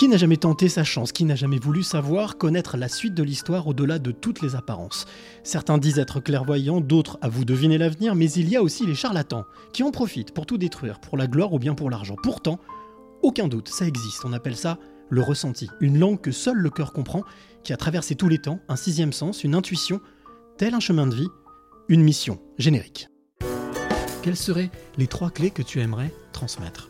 Qui n'a jamais tenté sa chance Qui n'a jamais voulu savoir, connaître la suite de l'histoire au-delà de toutes les apparences? Certains disent être clairvoyants, d'autres à vous deviner l'avenir, mais il y a aussi les charlatans, qui en profitent pour tout détruire, pour la gloire ou bien pour l'argent. Pourtant, aucun doute, ça existe, on appelle ça le ressenti, une langue que seul le cœur comprend, qui a traversé tous les temps, un sixième sens, une intuition, tel un chemin de vie, une mission générique. Quelles seraient les trois clés que tu aimerais transmettre?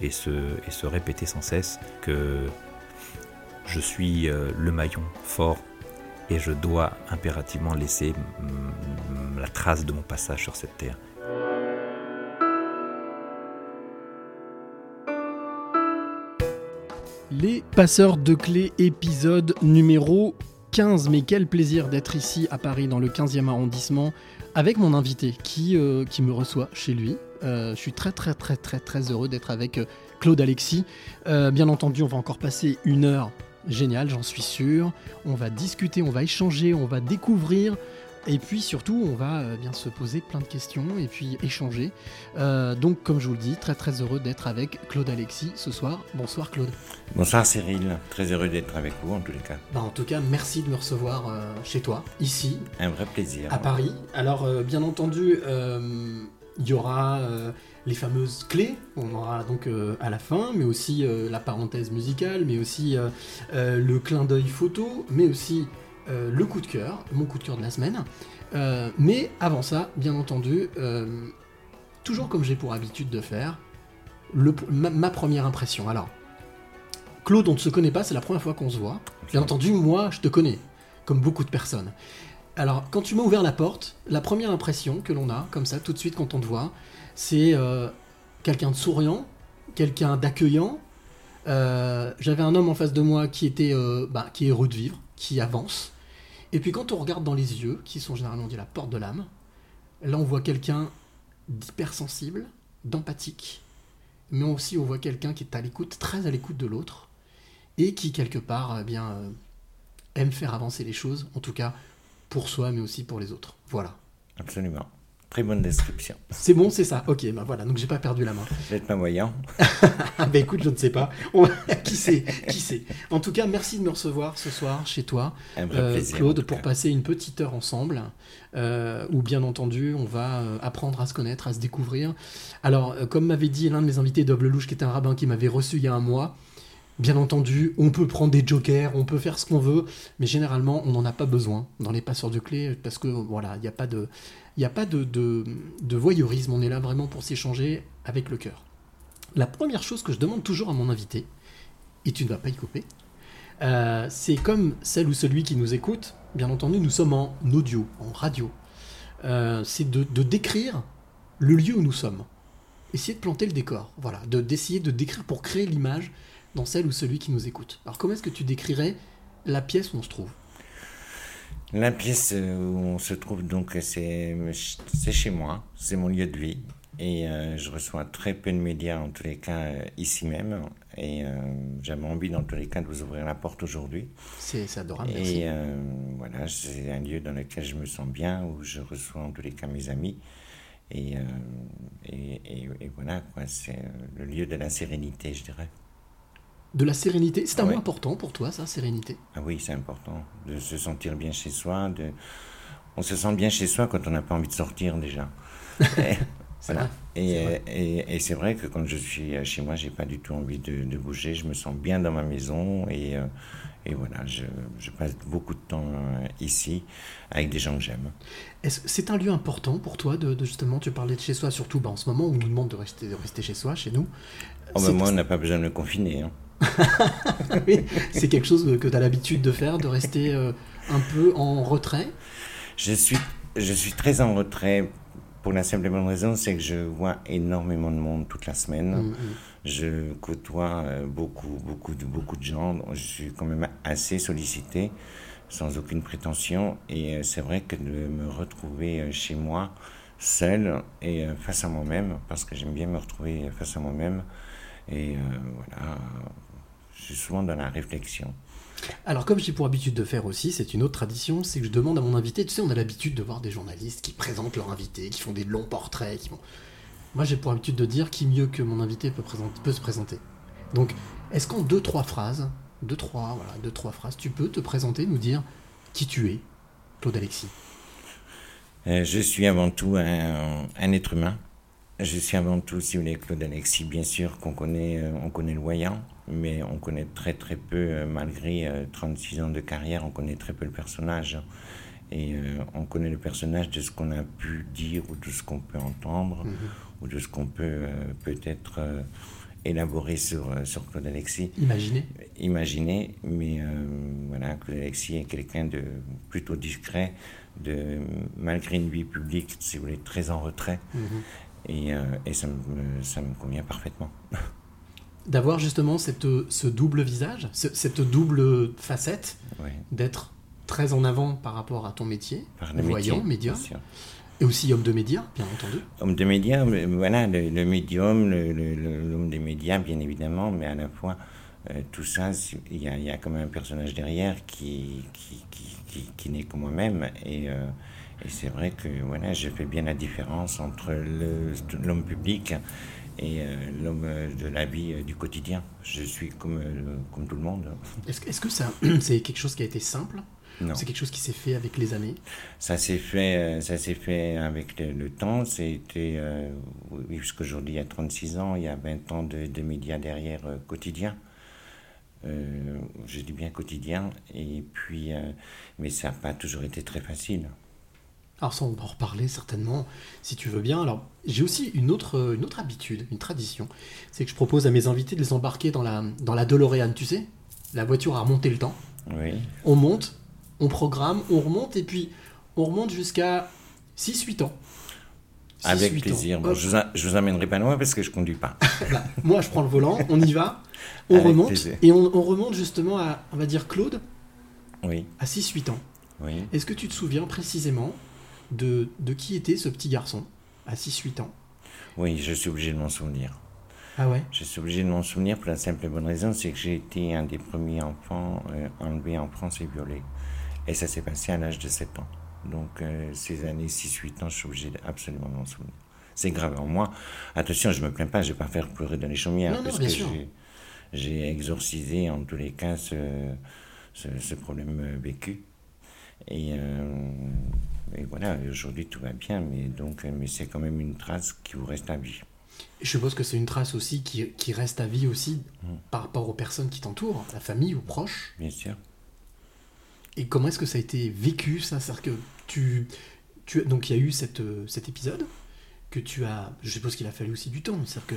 et se, répéter sans cesse que je suis euh, le maillon fort et je dois impérativement laisser la trace de mon passage sur cette terre. Les passeurs de clés, épisode numéro 15. Mais quel plaisir d'être ici à Paris, dans le 15e arrondissement, avec mon invité qui, euh, qui me reçoit chez lui. Euh, je suis très très très très très heureux d'être avec euh, Claude Alexis. bien entendu, on va encore passer une heure géniale, j'en suis sûr. On va discuter, on va échanger, on va découvrir et puis surtout, on va euh, bien se poser plein de questions et puis échanger. Euh, donc, comme je vous le dis, très très heureux d'être avec Claude Alexis ce soir. Bonsoir Claude. Bonsoir Cyril, très heureux d'être avec vous en tous les cas. Bah, en tout cas, merci de me recevoir euh, chez toi, ici. Un vrai plaisir. À Paris. Alors, bien entendu, il y aura les fameuses clés, on aura donc à la fin, mais aussi la parenthèse musicale, mais aussi le clin d'œil photo, mais aussi euh, le coup de cœur, mon coup de cœur de la semaine. Euh, mais avant ça, bien entendu, euh, toujours comme j'ai pour habitude de faire, ma, première impression. Alors, Claude, on ne se connaît pas, c'est la première fois qu'on se voit. Bien entendu, moi, je te connais, comme beaucoup de personnes. Alors, quand tu m'as ouvert la porte, la première impression que l'on a, comme ça, tout de suite quand on te voit, c'est quelqu'un de souriant, quelqu'un d'accueillant. J'avais un homme en face de moi qui était, bah, qui est heureux de vivre, qui avance, et puis quand on regarde dans les yeux, qui sont généralement dit la porte de l'âme, là on voit quelqu'un d'hypersensible, d'empathique, mais aussi on voit quelqu'un qui est à l'écoute, très à l'écoute de l'autre, et qui quelque part eh bien euh, aime faire avancer les choses, en tout cas pour soi, mais aussi pour les autres. Voilà. Absolument. Très bonne description. C'est bon, c'est ça. Ok, ben voilà, donc j'ai pas perdu la main. Vous pas voyant. ben écoute, je ne sais pas. qui sait Qui sait En tout cas, merci de me recevoir ce soir chez toi, euh, Claude, pour passer une petite heure ensemble, euh, où bien entendu, on va euh, apprendre à se connaître, à se découvrir. Alors, comme m'avait dit l'un de mes invités, Doble Louche, qui était un rabbin qui m'avait reçu il y a un mois, Bien entendu, on peut prendre des jokers, on peut faire ce qu'on veut, mais généralement, on n'en a pas besoin dans les passeurs de clés parce que voilà, il n'y a pas de, n'y a pas de, de, voyeurisme, on est là vraiment pour s'échanger avec le cœur. La première chose que je demande toujours à mon invité, et tu ne vas pas y couper, euh, c'est comme celle ou celui qui nous écoute, bien entendu, nous sommes en audio, en radio, euh, c'est de, décrire le lieu où nous sommes. Essayer de planter le décor, voilà, d'essayer de décrire pour créer l'image dans celle ou celui qui nous écoute. Alors comment est-ce que tu décrirais la pièce où on se trouve? La pièce où on se trouve donc, c'est chez moi, c'est mon lieu de vie. Et euh, je reçois très peu de médias, en tous les cas, euh, ici même. Et euh, j'avais envie, dans tous les cas, de vous ouvrir la porte aujourd'hui. C'est adorable, merci. Et voilà, c'est un lieu dans lequel je me sens bien, où je reçois en tous les cas mes amis. Et, et, et voilà, c'est le lieu de la sérénité, je dirais de la sérénité. C'est un mot important pour toi, ça, sérénité? Ah oui, c'est important. De se sentir bien chez soi. De... On se sent bien chez soi quand on n'a pas envie de sortir déjà. et, voilà. Et, et, c'est vrai que quand je suis chez moi, j'ai pas du tout envie de, bouger. Je me sens bien dans ma maison et, euh, et voilà, je, je, passe beaucoup de temps euh, ici avec des gens que j'aime. C'est un lieu important pour toi de, justement, tu parlais de chez soi, surtout bah, en ce moment où on nous demande de rester, de rester chez soi, chez nous. Oh ben moi, on n'a pas besoin de me confiner. Hein. c'est quelque chose que tu as l'habitude de faire, de rester euh, un peu en retrait? Je suis, je suis très en retrait pour la simple et bonne raison, c'est que je vois énormément de monde toute la semaine. Mm, mm. Je côtoie euh, beaucoup, beaucoup de, beaucoup de gens. Je suis quand même assez sollicité, sans aucune prétention. Et euh, c'est vrai que de me retrouver chez moi, seul et face à moi-même, parce que j'aime bien me retrouver face à moi-même. Et euh, voilà, suis souvent dans la réflexion. Alors, comme j'ai pour habitude de faire aussi, c'est une autre tradition, c'est que je demande à mon invité, tu sais, on a l'habitude de voir des journalistes qui présentent leur invité, qui font des longs portraits, qui. Moi, j'ai pour habitude de dire qui mieux que mon invité peut, présenter- peut se présenter. Donc, est-ce qu'en deux, trois phrases, deux, trois, voilà, deux, trois phrases, tu peux te présenter, nous dire qui tu es, Claude Alexis Euh, je suis avant tout un, un être humain. Je suis avant tout, si vous voulez, Claude Alexis. Bien sûr qu'on connaît, euh, on connaît le voyant, mais on connaît très très peu, euh, malgré euh, 36 ans de carrière, on connaît très peu le personnage. Et euh, on connaît le personnage de ce qu'on a pu dire ou de ce qu'on peut entendre ou de ce qu'on peut euh, peut-être euh, élaborer sur, euh, sur Claude Alexis Imaginez. imaginer, mais euh, voilà, Claude Alexis est quelqu'un de plutôt discret, de, malgré une vie publique, si vous voulez, très en retrait, Mhm. et, euh, et ça, me, ça me convient parfaitement. D'avoir justement cette, ce double visage, ce- cette double facette, d'être très en avant par rapport à ton métier, voyant, médium, et aussi homme de médias, bien entendu. Homme de médias, voilà, le, le médium, l'homme des médias, bien évidemment, mais à la fois, euh, tout ça, il y a, il y a quand même un personnage derrière qui, qui, qui, qui, qui n'est que moi-même. Et, euh, et c'est vrai que voilà, je fais bien la différence entre l'homme public et euh, l'homme euh, de la vie euh, du quotidien. Je suis comme, comme tout le monde. Est-ce que- c'est quelque chose qui a été simple? Non. C'est quelque chose qui s'est fait avec les années? Ça s'est fait, ça s'est fait avec le, le temps. C'était, euh, jusqu'aujourd'hui, il y a 36 ans, il y a 20 ans de, de médias derrière euh, quotidien. Euh, je dis bien quotidien. Et puis, mais ça n'a pas toujours été très facile. Alors ça, on va en reparler certainement, si tu veux bien. Alors, j'ai aussi une autre, une autre habitude, une tradition. C'est que je propose à mes invités de les embarquer dans la, dans la DeLorean, tu sais La voiture à remonter le temps. Oui. On monte, on programme, on remonte, et puis on remonte jusqu'à 6-8 ans. 6, Avec 8 ans. plaisir. Bon, je, vous, a- je vous amènerai pas loin parce que je conduis pas. Là, moi, je prends le volant, on y va, on Avec remonte, plaisir. et on, on remonte justement à, on va dire, Claude, Oui, à 6-8 ans. oui. Est-ce que tu te souviens précisément de, de qui était ce petit garçon à 6-8 ans Oui, je suis obligé de m'en souvenir. Ah ouais? Je suis obligé de m'en souvenir pour la simple et bonne raison, c'est que j'ai été un des premiers enfants euh, enlevés en France et violés. Et ça s'est passé à l'âge de 7 ans. Donc euh, ces années 6-8 ans, je suis obligé de absolument m'en souvenir. C'est grave en moi. Attention, je me plains pas, je vais pas faire pleurer dans les chaumières, Non, non, parce bien que sûr. j'ai- j'ai exorcisé en tous les cas ce, ce, ce problème euh, vécu. Et, euh, et voilà, aujourd'hui tout va bien, mais, donc, euh, mais c'est quand même une trace qui vous reste à vie. Je suppose que c'est une trace aussi qui, qui reste à vie aussi Mm. par rapport aux personnes qui t'entourent, la famille ou proches. Bien sûr. Et comment est-ce que ça a été vécu ça? C'est-à-dire que tu, tu donc il y a eu cette, euh, cet épisode? Que tu as. Je suppose qu'il a fallu aussi du temps. Que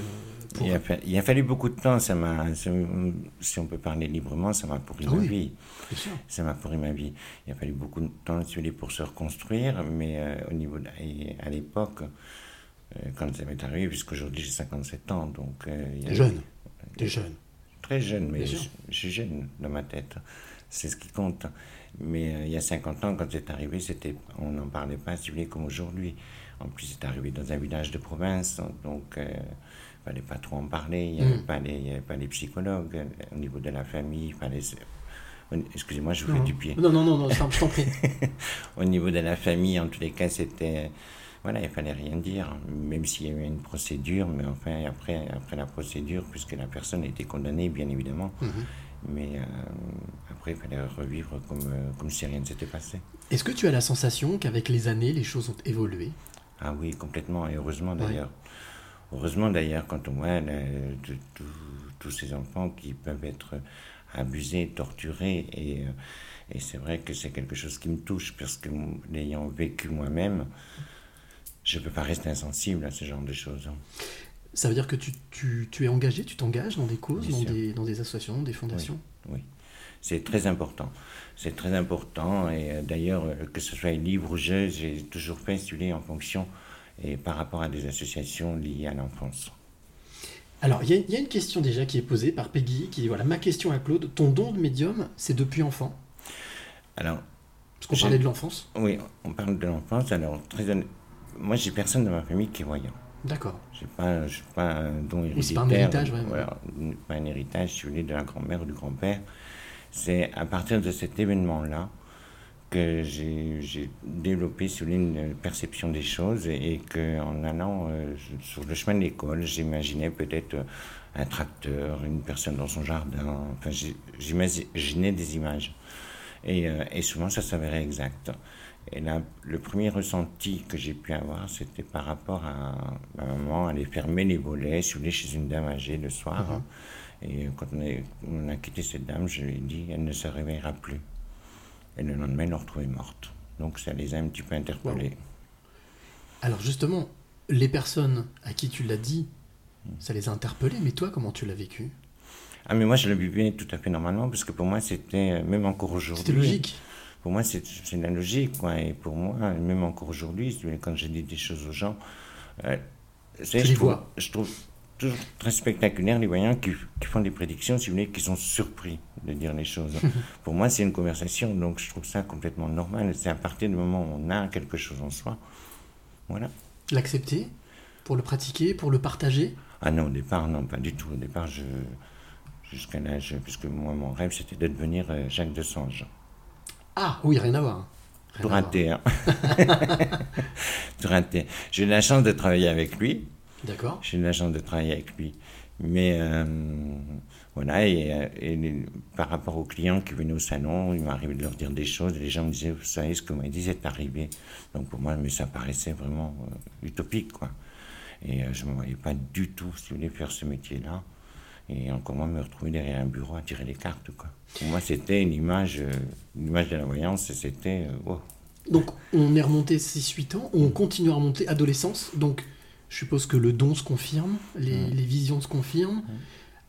pour- Il, a fa- il a fallu beaucoup de temps, ça m'a, si on peut parler librement, ça m'a pourri Ah ma vie. Ça m'a pourri ma vie. Il a fallu beaucoup de temps si vous voulez, pour se reconstruire, mais euh, au niveau de- à l'époque, euh, quand ça m'est arrivé, puisqu'aujourd'hui j'ai 57 ans, donc... euh, il y a- T'es jeune. T'es jeune. Très jeune, mais je, suis jeune dans ma tête. C'est ce qui compte. Mais euh, il y a 50 ans, quand c'est arrivé, c'était, on n'en parlait pas, si vous voulez, comme aujourd'hui. En plus, c'est arrivé dans un village de province, donc euh, il fallait pas trop en parler. Il n'y avait, Mm. avait pas les psychologues. euh, Au niveau de la famille, il fallait... se- Excusez-moi, je vous Non. fais du pied. Non, non, non, non, je t'en prie. Au niveau de la famille, en tous les cas, c'était. Voilà, il fallait rien dire, même s'il y avait une procédure, mais enfin, après, après la procédure, puisque la personne a été condamnée, bien évidemment, Mhm. mais euh, après, il fallait revivre comme, euh, comme si rien ne s'était passé. Est-ce que tu as la sensation qu'avec les années, les choses ont évolué? Ah oui, complètement, et heureusement Ouais. d'ailleurs. Heureusement d'ailleurs, quand on voit le- de- tout- tous ces enfants qui peuvent être abusés, torturés, et, euh, et c'est vrai que c'est quelque chose qui me touche, parce que l'ayant vécu moi-même, je ne peux pas rester insensible à ce genre de choses. hein. Ça veut dire que tu, tu, tu es engagé, tu t'engages dans des causes, dans des, dans des associations, des fondations? Oui, c'est très important. C'est très important, et euh, d'ailleurs, euh, que ce soit livre ou jeu, j'ai toujours fait, voulez, en fonction et par rapport à des associations liées à l'enfance. Alors, il y, a- il y a une question déjà qui est posée par Peggy, qui dit voilà, ma question à Claude, ton don de médium, c'est depuis enfant? Alors, Parce qu'on parlait de l'enfance. oui, on parle de l'enfance. Alors, très honnête- moi, j'ai personne dans ma famille qui est voyant. D'accord. J'ai pas, j'ai pas un don héréditaire. c'est pas un héritage, ouais. Voilà, pas un héritage, si vous voulez, de la grand-mère ou du grand-père. C'est à partir de cet événement-là que j'ai développé, voulez, une perception des choses et, et qu'en allant euh, sur le chemin de l'école, j'imaginais peut-être euh, un tracteur, une personne dans son jardin. Enfin, j'imaginais des images. Et, euh, et souvent, ça s'avérait exact. Et là, le premier ressenti que j'ai pu avoir, c'était par rapport à ma maman. Elle fermer les volets, si chez une dame âgée le soir. Et quand on, est- on a quitté cette dame, je lui ai dit, elle ne se réveillera plus. Et le lendemain, elle l'a retrouvée morte. Donc ça les a un petit peu interpellés. Alors justement, les personnes à qui tu l'as dit, ça les a interpellés, mais toi, comment tu l'as vécu? Ah, mais moi, je le vivais tout à fait normalement, parce que pour moi, c'était, euh, même encore aujourd'hui... C'était logique. Pour moi, c'est la logique, quoi. Et pour moi, même encore aujourd'hui, quand je dis des choses aux gens, euh, je, trouve, vois. je trouve toujours très spectaculaire les voyants qui, qui font des prédictions, si vous voulez, qui sont surpris de dire les choses. pour moi, c'est une conversation, donc je trouve ça complètement normal. C'est à partir du moment où on a quelque chose en soi. Voilà. L'accepter, pour le pratiquer, pour le partager? Ah non, au départ, non, pas du tout. Au départ, je, jusqu'à l'âge, puisque moi, mon rêve, c'était de devenir euh, Jacques de Sange. Ah oui, rien à voir. Voir. raté, hein. J'ai eu la chance de travailler avec lui. D'accord. J'ai eu la chance de travailler avec lui. Mais euh, voilà, et, euh, et les- par rapport aux clients qui venaient au salon, il m'arrivait de leur dire des choses, et les gens me disaient, vous savez, ce que vous m'avez dit est arrivé. Donc pour moi, mais ça paraissait vraiment euh, utopique, quoi. Et euh, je ne me voyais pas du tout, si vous voulez, faire ce métier-là. Et encore moins me retrouver derrière un bureau à tirer les cartes, quoi. Pour moi, c'était une image, une image de la voyance, et c'était... wow. Donc on est remonté 6-8 ans, on continue à remonter adolescence, donc je suppose que le don se confirme, les, Mm. les visions se confirment.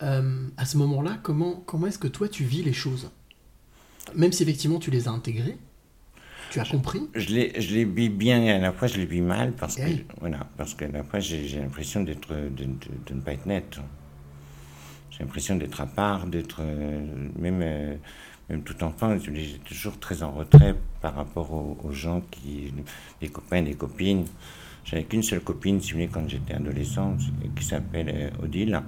Euh, à ce moment-là, comment, comment est-ce que toi tu vis les choses? Même si effectivement tu les as intégrées, tu as compris Je les, je les vis bien et à la fois je les vis mal parce que, Eh oui. voilà, parce qu'à la fois j'ai l'impression d'être, de, de- de ne pas être net. J'ai l'impression d'être à part, d'être euh, même, euh, même tout enfant, j'étais toujours très en retrait par rapport aux, aux gens qui, des copains, des copines. J'avais qu'une seule copine, si vous voulez, quand j'étais adolescent, qui s'appelle euh, Odile.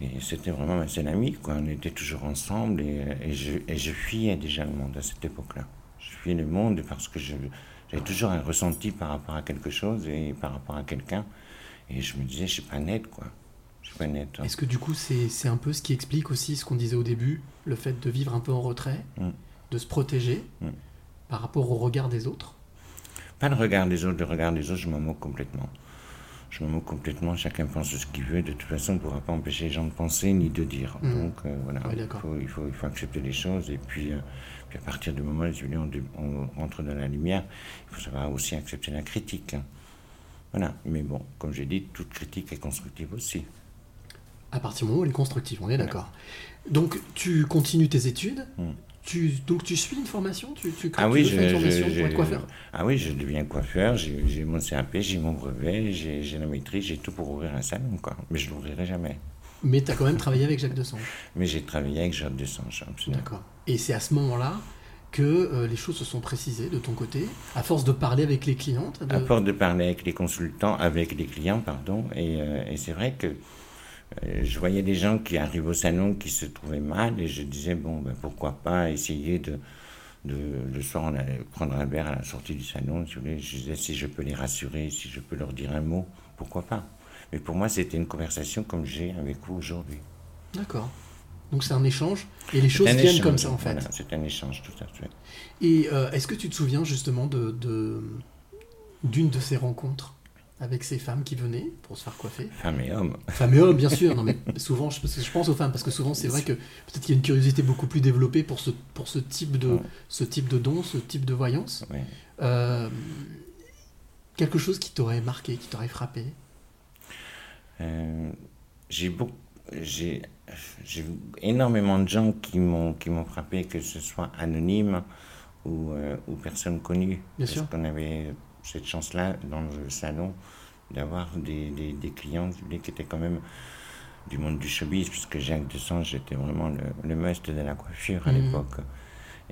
Et c'était vraiment ma seule amie, quoi. On était toujours ensemble et, et je, et je fuyais déjà le monde à cette époque-là. Je fuyais le monde parce que j'avais toujours un ressenti par rapport à quelque chose et par rapport à quelqu'un. Et je me disais, je suis pas net, quoi. Je suis pas net. hein. Est-ce que du coup c'est c'est un peu ce qui explique aussi ce qu'on disait au début, le fait de vivre un peu en retrait, Mm. de se protéger Mm. par rapport au regard des autres? Pas le regard des autres, le regard des autres, je m'en moque complètement. Je m'en moque complètement, chacun pense ce qu'il veut. De toute façon, on ne pourra pas empêcher les gens de penser ni de dire. Mhm. Donc euh, voilà, il, faut, il, faut, il faut accepter les choses. Et puis, euh, puis à partir du moment où on, on rentre dans la lumière, il faut savoir aussi accepter la critique. hein. Voilà, mais bon, comme j'ai dit, toute critique est constructive aussi. À partir du moment où elle est constructive, on est d'accord. Donc tu continues tes études, Mm. Tu, donc tu suis une formation tu, tu, Ah oui, je, une formation je- pour être coiffeur ah oui, je deviens coiffeur, j'ai mon CAP, j'ai mon brevet, j'ai la maîtrise, j'ai tout pour ouvrir un salon, quoi. Mais je ne l'ouvrirai jamais. Mais tu as quand même travaillé avec Jacques Dessange. Mais j'ai travaillé avec Jacques Dessange, absolument. D'accord. Et c'est à ce moment-là que euh, les choses se sont précisées de ton côté, à force de parler avec les clientes. de- À force de parler avec les consultants, avec les clients, pardon, et, euh, et c'est vrai que je voyais des gens qui arrivent au salon qui se trouvaient mal, et je disais, bon, ben, pourquoi pas essayer de, de. Le soir, on allait prendre un verre à la sortie du salon, si vous voulez. Je disais, si je peux les rassurer, si je peux leur dire un mot, pourquoi pas. Mais pour moi, c'était une conversation comme j'ai avec vous aujourd'hui. D'accord. Donc c'est un échange, et les choses viennent échange, comme ça en fait. Voilà, c'est un échange, tout à fait. Et euh, est-ce que tu te souviens justement de de- d'une de ces rencontres? Avec ces femmes qui venaient pour se faire coiffer Femmes et hommes. Femmes et hommes, bien sûr. Non, mais souvent, je, parce que je pense aux femmes, parce que souvent, c'est vrai que peut-être qu'il y a une curiosité beaucoup plus développée pour ce, pour ce, type, de, Ouais. ce type de don, ce type de voyance. Ouais. Euh, quelque chose qui t'aurait marqué, qui t'aurait frappé? Euh, j'ai beaucoup, j'ai, énormément de gens qui m'ont qui m'ont frappé, que ce soit anonyme ou, euh, ou personnes connues. Bien Parce sûr. qu'on avait cette chance-là dans le salon d'avoir des, des, des clients voulez, qui étaient quand même du monde du showbiz, puisque Jacques Desange était vraiment le, le must de la coiffure à Mhm. l'époque.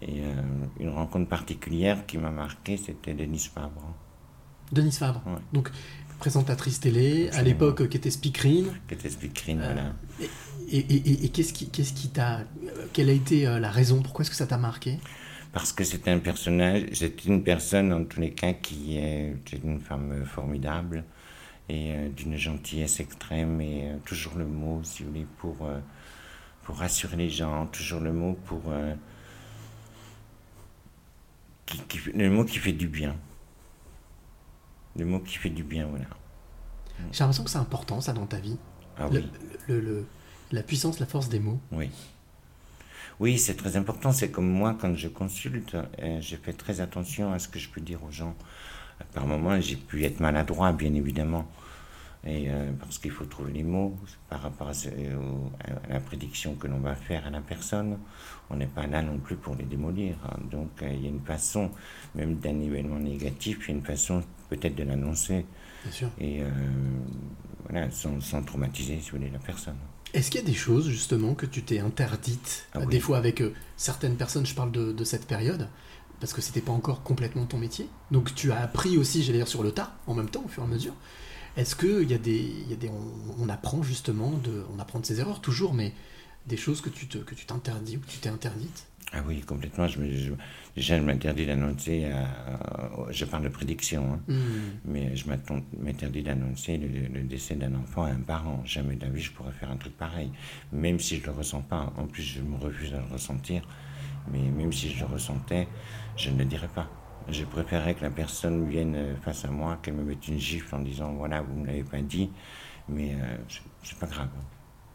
Et euh, une rencontre particulière qui m'a marqué, c'était Denise Fabre, Denise Fabre, Ouais. donc présentatrice télé, à l'époque euh, qui était speakerine. qui était speakerine, Euh, voilà. Et, et- et- et qu'est-ce qui qu'est-ce qui t'a. Quelle a été la raison? Pourquoi est-ce que ça t'a marqué? Parce que c'est un personnage, c'est une personne en tous les cas qui est, une femme formidable et euh, d'une gentillesse extrême et euh, toujours le mot, si vous voulez, pour, euh, pour rassurer les gens, toujours le mot pour. qui, le mot qui fait du bien. Le mot qui fait du bien, voilà. J'ai l'impression que c'est important ça dans ta vie. Ah Le- oui. le- le- la puissance, la force des mots. Oui. Oui, c'est très important. C'est comme moi, quand je consulte, euh, j'ai fait très attention à ce que je peux dire aux gens. Par moments, j'ai pu être maladroit, bien évidemment. Et, euh, parce qu'il faut trouver les mots par rapport à, ce- au- à la prédiction que l'on va faire à la personne. On n'est pas là non plus pour les démolir. hein. Donc, euh, il y a une façon, même d'un événement négatif, il y a une façon peut-être de l'annoncer. Et euh, voilà, sans, sans traumatiser, si vous voulez, la personne. Est-ce qu'il y a des choses justement que tu t'es interdites Ah euh, oui. Des fois avec euh, certaines personnes, je parle de, de cette période, parce que c'était pas encore complètement ton métier. Donc tu as appris aussi, j'allais dire, sur le tas, en même temps, au fur et à mesure. Est-ce qu'il y a des. il Y a des on, on apprend justement de. On apprend de ses erreurs toujours, mais des choses que tu te, que tu t'interdis ou que tu t'es interdite Ah oui, complètement. Je me, je- déjà, je m'interdis d'annoncer. à- à- je parle de prédiction, hein, Hmm. mais je m'interdis d'annoncer le, le décès d'un enfant à un parent. Jamais de la vie, je pourrais faire un truc pareil. Même si je ne le ressens pas. En plus, je me refuse à le ressentir. Mais même si je le ressentais, je ne le dirais pas. Je préférerais que la personne vienne euh, face à moi, qu'elle me mette une gifle en disant voilà, vous ne me l'avez pas dit, mais euh, c'est- pas grave.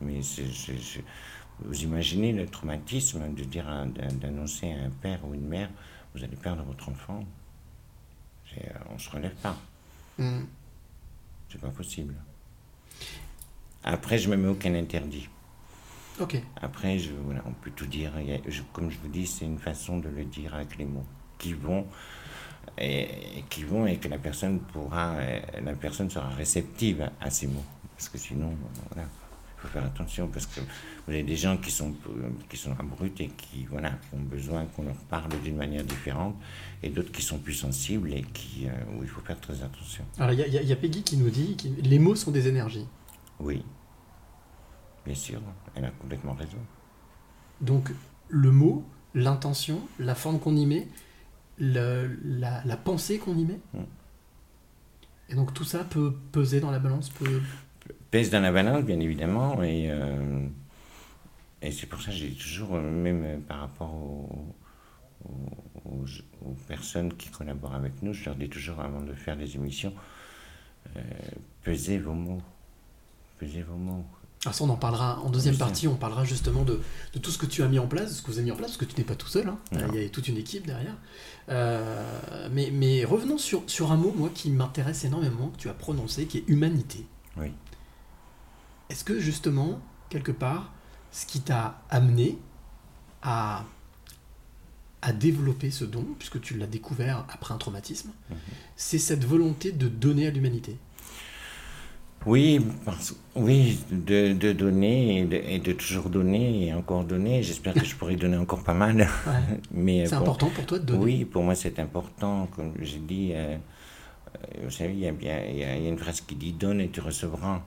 Mais c'est- c'est- c'est- vous imaginez le traumatisme de dire d'annoncer à un père ou une mère vous allez perdre votre enfant. Euh, on se relève pas. Hmm. C'est pas possible. Après, je me mets aucun interdit. Ok. Après, je, voilà, on peut tout dire. Il y a- je- comme je vous dis, c'est une façon de le dire avec les mots qui vont et, et qui vont et que la personne pourra, euh, la personne sera réceptive à, ces mots. Parce que sinon, voilà, faut faire attention parce que vous avez des gens qui sont qui sont abrupts et qui voilà, qui ont besoin qu'on leur parle d'une manière différente, et d'autres qui sont plus sensibles et qui euh, où il faut faire très attention. Alors il y, a- il y a- il y a Peggy qui nous dit que les mots sont des énergies. Oui, bien sûr, elle a complètement raison. Donc le mot, l'intention, la forme qu'on y met, le- la, la pensée qu'on y met. Mm. Et donc tout ça peut peser dans la balance, peut... pèse dans la balance, bien évidemment, et, euh, et c'est pour ça que j'ai toujours, euh, même par rapport aux, aux- aux- aux personnes qui collaborent avec nous, je leur dis toujours avant de faire des émissions, euh, pesez vos mots, pesez vos mots. Alors ça on en parlera en deuxième partie, on parlera justement de, de tout ce que tu as mis en place, de ce que vous avez mis en place, parce que tu n'es pas tout seul, hein. Il y a toute une équipe derrière. Euh, mais, mais revenons sur, sur un mot, moi, qui m'intéresse énormément, que tu as prononcé, qui est humanité. Oui. Est-ce que justement, quelque part, ce qui t'a amené à, à développer ce don, puisque tu l'as découvert après un traumatisme, Mhm. c'est cette volonté de donner à l'humanité? Oui, parce, oui, de, de donner et de, et de toujours donner et encore donner. J'espère que je pourrai donner encore pas mal. Mais C'est bon, important pour toi de donner? Oui, pour moi c'est important. Comme j'ai dit, euh, euh, vous savez, il y, y y a une phrase qui dit donne et tu recevras.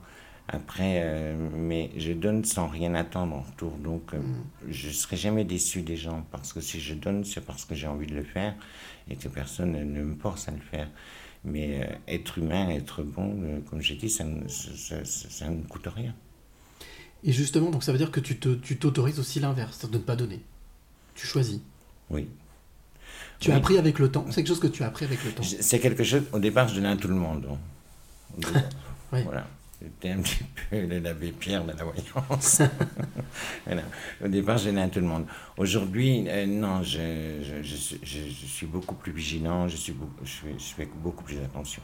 Après, euh, mais je donne sans rien attendre en retour. Donc, euh, je ne serai jamais déçu des gens. Parce que si je donne, c'est parce que j'ai envie de le faire et que personne ne me force à le faire. Mais euh, être humain, être bon, comme j'ai dit, ça, ne- ça, ça- ça ne coûte rien. Et justement, donc ça veut dire que tu te- tu t'autorises aussi l'inverse, de ne pas donner. Tu choisis. Oui. Tu as appris avec le temps. C'est quelque chose que tu as appris avec le temps. C'est quelque chose, au départ, je donnais à tout le monde. hein. Oui. Voilà. J'étais un petit peu le l'abbé Pierre de la voyance. Voilà. Au départ, je à tout le monde. Aujourd'hui, euh, non, je, je, je suis- je- je suis beaucoup plus vigilant, je, suis beaucoup, fais, je fais beaucoup plus attention.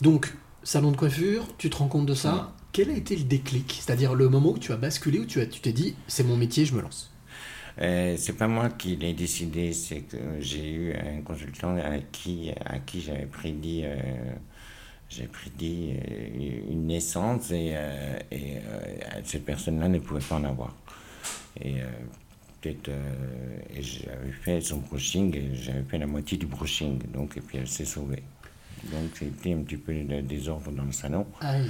Donc, salon de coiffure, tu te rends compte de ça. Quel a été le déclic? C'est-à-dire le moment où tu as basculé, où tu as- tu t'es dit, c'est mon métier, je me lance? Euh, c'est pas moi qui l'ai décidé, c'est que j'ai eu un consultant à qui, à qui j'avais prédit, euh, j'ai prédit euh, une naissance et, euh, et euh, cette personne-là ne pouvait pas en avoir. Et euh, peut-être, euh, j'avais fait son brushing, et j'avais fait la moitié du brushing, donc et puis elle s'est sauvée. Donc c'était un petit peu de désordre dans le salon. Aïe.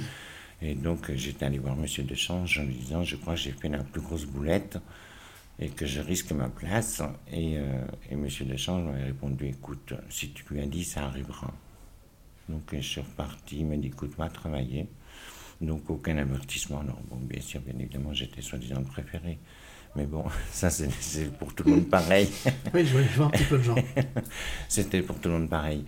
Et donc euh, j'étais allé voir Monsieur Dechange en lui disant je crois que j'ai fait la plus grosse boulette et que je risque ma place. Et, euh, et Monsieur Dechange m'avait répondu écoute, si tu lui as dit, ça arrivera. Donc euh, je suis reparti, il m'a dit écoute, va travailler. Donc aucun avertissement. Alors bon, bien sûr, bien évidemment, j'étais soi-disant le préféré. Mais bon, ça c'est pour tout le monde pareil. Oui, je je vois un petit peu le genre. C'était pour tout le monde pareil.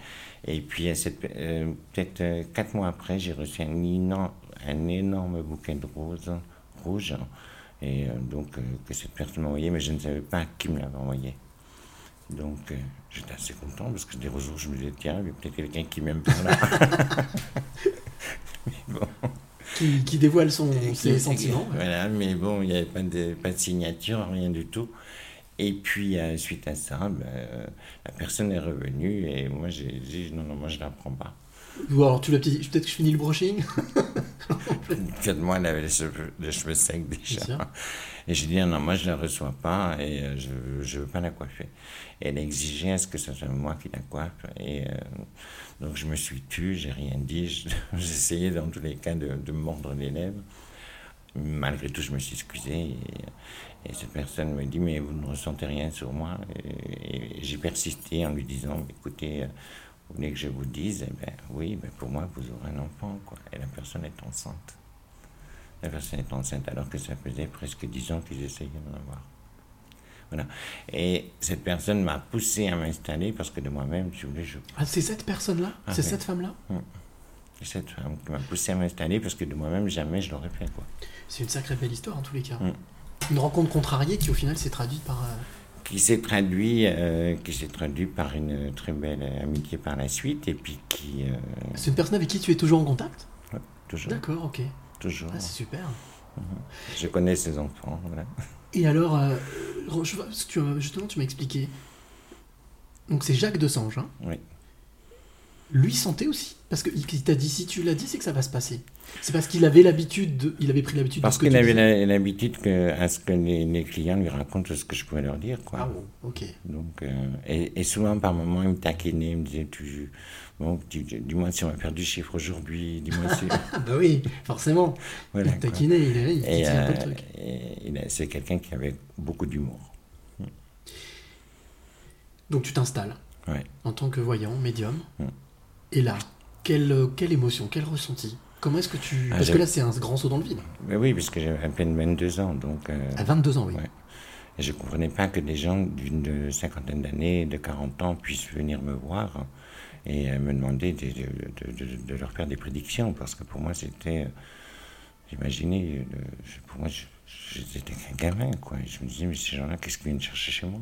Et puis, cette- euh, peut-être euh, quatre mois après, j'ai reçu un, énorme- un énorme bouquet de roses rouges. Et euh, donc, euh, que cette personne m'a envoyé, mais je ne savais pas qui me l'avait envoyé. Donc, euh, j'étais assez content parce que des roses rouges, je me disais, tiens, il y a peut-être quelqu'un qui m'aime par là. Mais bon. Qui, qui dévoile son, Qui- ses sentiments. Voilà, mais bon, il n'y avait pas de, pas de signature, rien du tout. Et puis, euh, suite à ça, ben, euh, la personne est revenue et moi, j'ai dit, non, non, moi, je ne la prends pas. Ou alors tu l'as peut-être que je finis le brushing. Peut-être moi, elle avait les cheveux, les cheveux secs déjà. Et j'ai dit, non, moi, je ne la reçois pas et euh, je ne veux pas la coiffer. Et elle exigé à ce que ce soit moi qui la coiffe. Et euh, donc, je me suis tu, j'ai rien dit. Je- J'ai essayé, dans tous les cas, de, de mordre les lèvres. Malgré tout, je me suis excusé. Et, et cette personne me dit, mais vous ne ressentez rien sur moi. Et, et j'ai persisté en lui disant, écoutez, euh, vous voulez que je vous dise Eh ben, Oui, ben, pour moi, vous aurez un enfant. Quoi. Et la personne est enceinte. La personne est enceinte alors que ça faisait presque dix ans qu'ils essayaient d'en avoir. Voilà. Et cette personne m'a poussé à m'installer parce que de moi-même, si vous voulez, je Ah, c'est cette personne-là Ah, C'est oui. cette femme-là c'est cette femme qui m'a poussé à m'installer parce que de moi-même, jamais je l'aurais fait. Quoi. C'est une sacrée belle histoire en tous les cas. Mm. Une rencontre contrariée qui au final s'est traduite par. euh, Qui s'est traduit, euh, qui s'est traduit par une très belle amitié par la suite et puis qui. euh, C'est une personne avec qui tu es toujours en contact toujours. D'accord, ok. Toujours. Ah, c'est super. Je connais ses enfants. Voilà. Et alors, euh, je justement, tu m'as expliqué. Donc c'est Jacques de Sange. Hein Oui. Lui sentait aussi. Parce qu'il il t'a dit, si tu l'as dit, c'est que ça va se passer. C'est parce qu'il avait l'habitude, de- il avait pris l'habitude de Parce qu'il avait l'habitude que, à ce que les, les clients lui racontent ce que je pouvais leur dire. Quoi. Ah bon, ok. Donc, euh, et, et souvent, par moments, il me taquinait, il me disait tu, bon, dis- dis-moi si on va faire du chiffre aujourd'hui, dis-moi si. Ah bah oui, forcément. Voilà, il quoi. taquinait, il, est- il Et, titillait un peu le euh, truc. a- c'est quelqu'un qui avait beaucoup d'humour. Donc tu t'installes Ouais. en tant que voyant, médium. Mm. Et là, quelle, euh, quelle émotion, quel ressenti? Comment est-ce que tu... Ah, Parce que là, c'est un grand saut dans le vide. Mais oui, parce que j'avais à peine 22 ans, donc. euh, À 22 ans, oui. Ouais. Et je ne comprenais pas que des gens d'une cinquantaine d'années, de 40 ans, puissent venir me voir et euh, me demander de, de- de- de- de leur faire des prédictions. Parce que pour moi, c'était. J'imaginais. Pour moi, j'étais qu'un gamin, quoi. Et je me disais, mais ces gens-là, qu'est-ce qu'ils viennent chercher chez moi?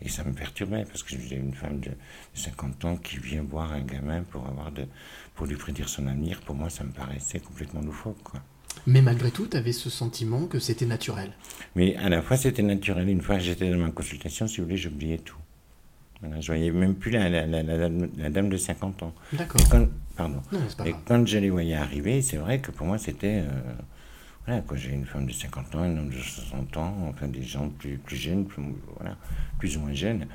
Et ça me perturbait, parce que disais, une femme de 50 ans qui vient voir un gamin pour, avoir de, pour lui prédire son avenir, pour moi, ça me paraissait complètement loufoque, quoi. Mais malgré tout, tu avais ce sentiment que c'était naturel. Mais à la fois, c'était naturel. Une fois que j'étais dans ma consultation, si vous voulez, j'oubliais tout. Voilà, je voyais même plus la, la- la- la dame- la dame de 50 ans. D'accord. Pardon. Non, Et quand je les voyais arriver, c'est vrai que pour moi, c'était... euh, voilà, quoi, j'ai une femme de 50 ans, un homme de 60 ans, enfin des gens plus, plus jeunes, plus, voilà, plus ou moins jeunes.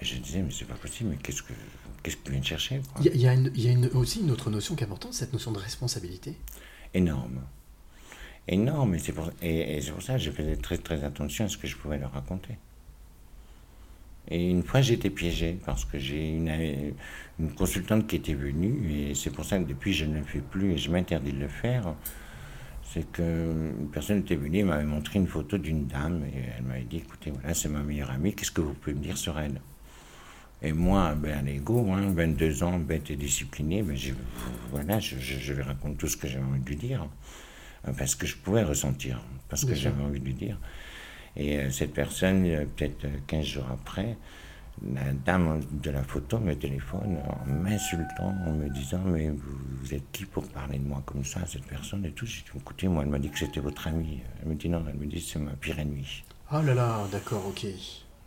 Et je disais, mais c'est pas possible, mais qu'est-ce que qu'est-ce que tu viens de chercher Il y a, il y a une- il y a une- aussi une autre notion qui est importante, cette notion de responsabilité. énorme. Énorme, et c'est pour, et, et c'est pour ça que je faisais très très attention à ce que je pouvais leur raconter. Et une fois, j'ai été piégé parce que j'ai une, une consultante qui était venue, et c'est pour ça que depuis, je ne le fais plus et je m'interdis de le faire. C'est qu'une personne était venue, elle m'avait montré une photo d'une dame, et elle m'avait dit écoutez, voilà, c'est ma meilleure amie, qu'est-ce que vous pouvez me dire sur elle? Et moi, ben, à l'ego, hein, 22 ans, bête et discipliné, ben, j'ai- voilà, je, je- je lui raconte tout ce que j'avais envie de lui dire. Enfin, ce que je pouvais ressentir, parce que j'avais envie de lui dire. Et euh, cette personne, euh, peut-être euh, 15 jours après, la dame de la photo me téléphone en m'insultant, en me disant Mais vous, êtes qui pour parler de moi comme ça, cette personne et tout? J'ai dit Écoutez, moi, elle m'a dit que c'était votre amie. Elle me dit Non, elle me dit C'est ma pire ennemie. Oh là là, d'accord, ok.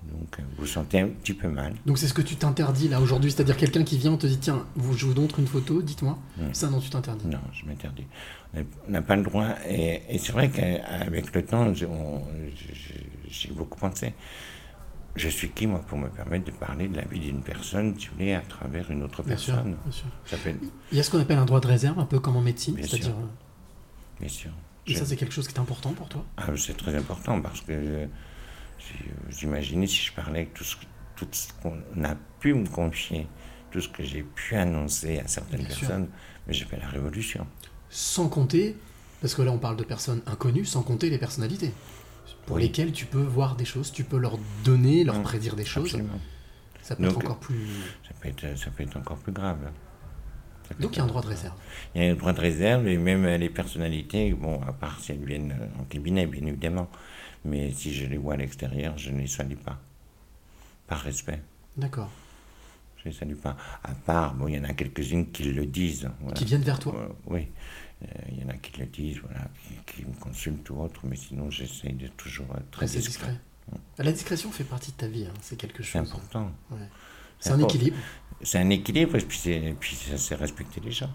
Donc, euh, vous vous sentez un petit peu mal. Donc c'est ce que tu t'interdis là aujourd'hui, c'est-à-dire quelqu'un qui vient, on te dit tiens, vous, je vous montre une photo, dites-moi. Mm. Ça non, tu t'interdis. Non, je m'interdis. On n'a- pas le droit. Et, et c'est vrai qu'avec le temps, j'ai beaucoup pensé. Je suis qui, moi, pour me permettre de parler de la vie d'une personne, tu voulais, à travers une autre Bien sûr, personne? bien sûr. Il y a ce qu'on appelle un droit de réserve, un peu comme en médecine, Bien c'est-à-dire. sûr. euh, Bien sûr. Et ça, c'est quelque chose qui est important pour toi? Ah, c'est très important parce que euh, si, j'imaginais si je parlais avec tout ce, tout ce qu'on a pu me confier, tout ce que j'ai pu annoncer à certaines Bien sûr. personnes, mais j'ai fait la révolution. Sans compter, parce que là on parle de personnes inconnues, sans compter les personnalités, pour Oui. lesquelles tu peux voir des choses, tu peux leur donner, leur Mm. prédire des choses. Absolument. Ça peut Donc, être encore plus. Ça peut être, ça peut être encore plus grave. Donc il y a un droit de réserve. Il y a un droit de réserve et même euh, les personnalités, bon, à part si elles viennent euh, en cabinet, bien évidemment. Mais si je les vois à l'extérieur, je ne les salue pas. Par respect. D'accord. Je ne les salue pas. À part, bon, il y en a quelques-unes qui le disent. voilà. Qui viennent vers toi. Euh, oui. Euh, Il y en a qui le disent, voilà, qui, qui me consultent ou autre, mais sinon j'essaye de toujours être très discret. discret. La discrétion fait partie de ta vie, hein, c'est quelque C'est chose. important. Ouais. C'est C'est un important. équilibre. C'est un équilibre et puis c'est, puis ça, c'est respecter les gens.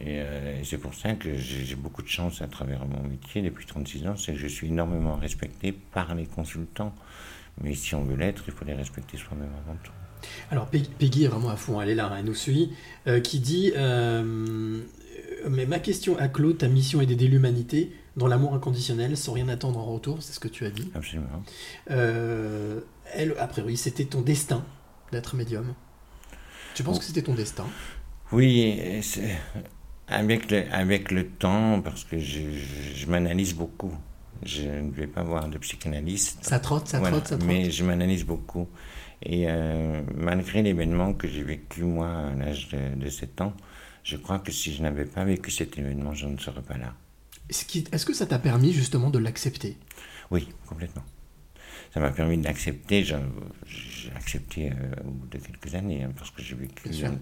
Et, euh, et c'est pour ça que j'ai, beaucoup de chance à travers mon métier depuis 36 ans, c'est que je suis énormément respecté par les consultants. Mais si on veut l'être, il faut les respecter soi-même avant tout. Alors Peggy, est vraiment à fond, elle est là, elle nous suit, euh, qui dit euh, Mais ma question à Claude, ta mission est d'aider l'humanité dans l'amour inconditionnel sans rien attendre en retour, c'est ce que tu as dit. Absolument. Euh, elle, a priori, c'était ton destin d'être médium. Tu penses Oh. que c'était ton destin? Oui, avec le, avec le temps, parce que je, je- je m'analyse beaucoup. Je ne vais pas voir de psychanalyste. Ça trotte, ça Voilà, trotte, ça trotte. Mais je m'analyse beaucoup. Et euh, malgré l'événement que j'ai vécu, moi, à l'âge de, de 7 ans, je crois que si je n'avais pas vécu cet événement, je ne serais pas là. Est-ce que ça t'a permis justement de l'accepter? Oui, complètement. Ça m'a permis de l'accepter. J'ai accepté euh, au bout de quelques années, hein, parce que j'ai vécu un,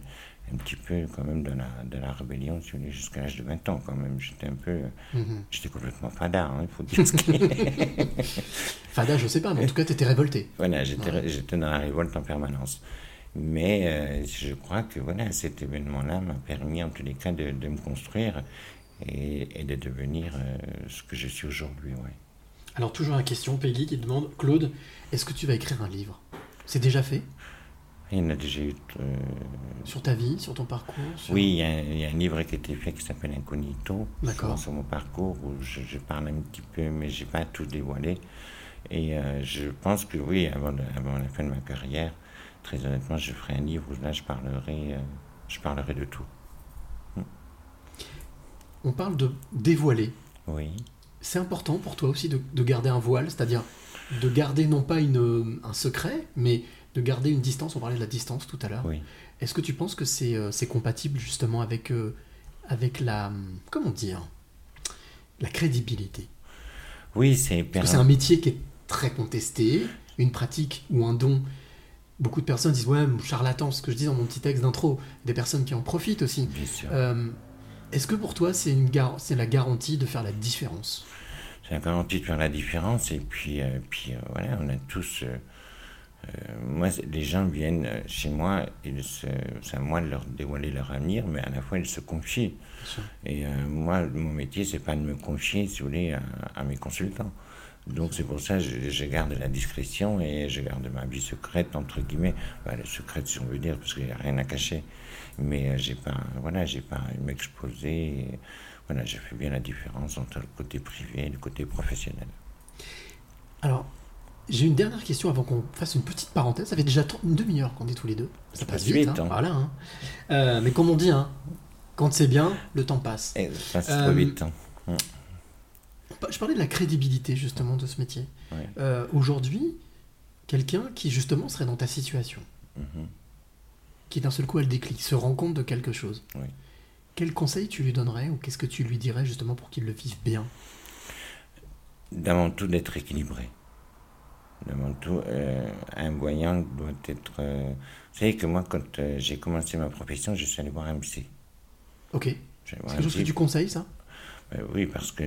un petit peu quand même de la, de la rébellion si jusqu'à l'âge de 20 ans quand même. J'étais un peu... Mhm. J'étais complètement fada, hein, il faut dire ce. Fada, je sais pas, mais en tout cas, t'étais révolté. Voilà, j'étais Ouais. j'étais dans la révolte en permanence. Mais euh, je crois que voilà, cet événement-là m'a permis en tous les cas de, de me construire et, et de devenir euh, ce que je suis aujourd'hui. Ouais. Alors, toujours une question, Peggy qui demande Claude, est-ce que tu vas écrire un livre? C'est déjà fait? Il y en a déjà eu. euh, Sur ta vie, sur ton parcours sur- Oui, il y, a, un- il y a un livre qui a été fait qui s'appelle Incognito, sur, sur mon parcours, où je, je parle un petit peu, mais je n'ai pas tout dévoilé. Et euh, je pense que oui, avant, de- avant la fin de ma carrière, très honnêtement, je ferai un livre où là, je parlerai, euh, je parlerai de tout. On parle de dévoiler. Oui. C'est important pour toi aussi de, de garder un voile, c'est-à-dire de garder non pas une, un secret, mais de garder une distance. On parlait de la distance tout à l'heure. Oui. Est-ce que tu penses que c'est euh, compatible justement avec, euh, avec la. Comment dire La crédibilité? Oui, c'est Parce que c'est un métier qui est très contesté, une pratique ou un don. Beaucoup de personnes disent Ouais, charlatan, ce que je dis dans mon petit texte d'intro, des personnes qui en profitent aussi. Euh, Est-ce que pour toi, c'est une gar- c'est la garantie de faire la différence? C'est la garantie de faire la différence. Et puis, euh, puis euh, voilà, on a tous. moi, les gens viennent chez moi, se- c'est à moi de leur dévoiler leur avenir, mais à la fois ils se confient. Et moi, mon métier, c'est pas de me confier, si vous voulez, à, à mes consultants. Donc c'est pour ça que je, je garde la discrétion et je garde ma vie secrète, entre guillemets. Bah, est secrète, si on veut dire, parce qu'il n'y a rien à cacher. Mais euh, j'ai pas, voilà, j'ai pas à m'exposer. Voilà, je fais bien la différence entre le côté privé et le côté professionnel. Alors, j'ai une dernière question avant qu'on fasse une petite parenthèse. Ça fait déjà une demi-heure qu'on est tous les deux. Ça, Ça passe passe vite, vite, hein. hein. Voilà. hein. Euh, mais comme on dit, hein, quand c'est bien, le temps passe. Et ça passe Euh, trop vite. Je parlais de la crédibilité justement de ce métier. Ouais. Euh, Aujourd'hui, quelqu'un qui justement serait dans ta situation, Mhm. qui d'un seul coup a le déclic, se rend compte de quelque chose. Oui. Quel conseil tu lui donnerais ou qu'est-ce que tu lui dirais justement pour qu'il le vive bien? D'avant tout, d'être équilibré. D'avant tout, euh, un voyant doit être. euh, Vous savez que moi, quand j'ai commencé ma profession, je suis allé voir un psy. Ok. C'est quelque chose que tu conseilles ça? Oui, parce qu'on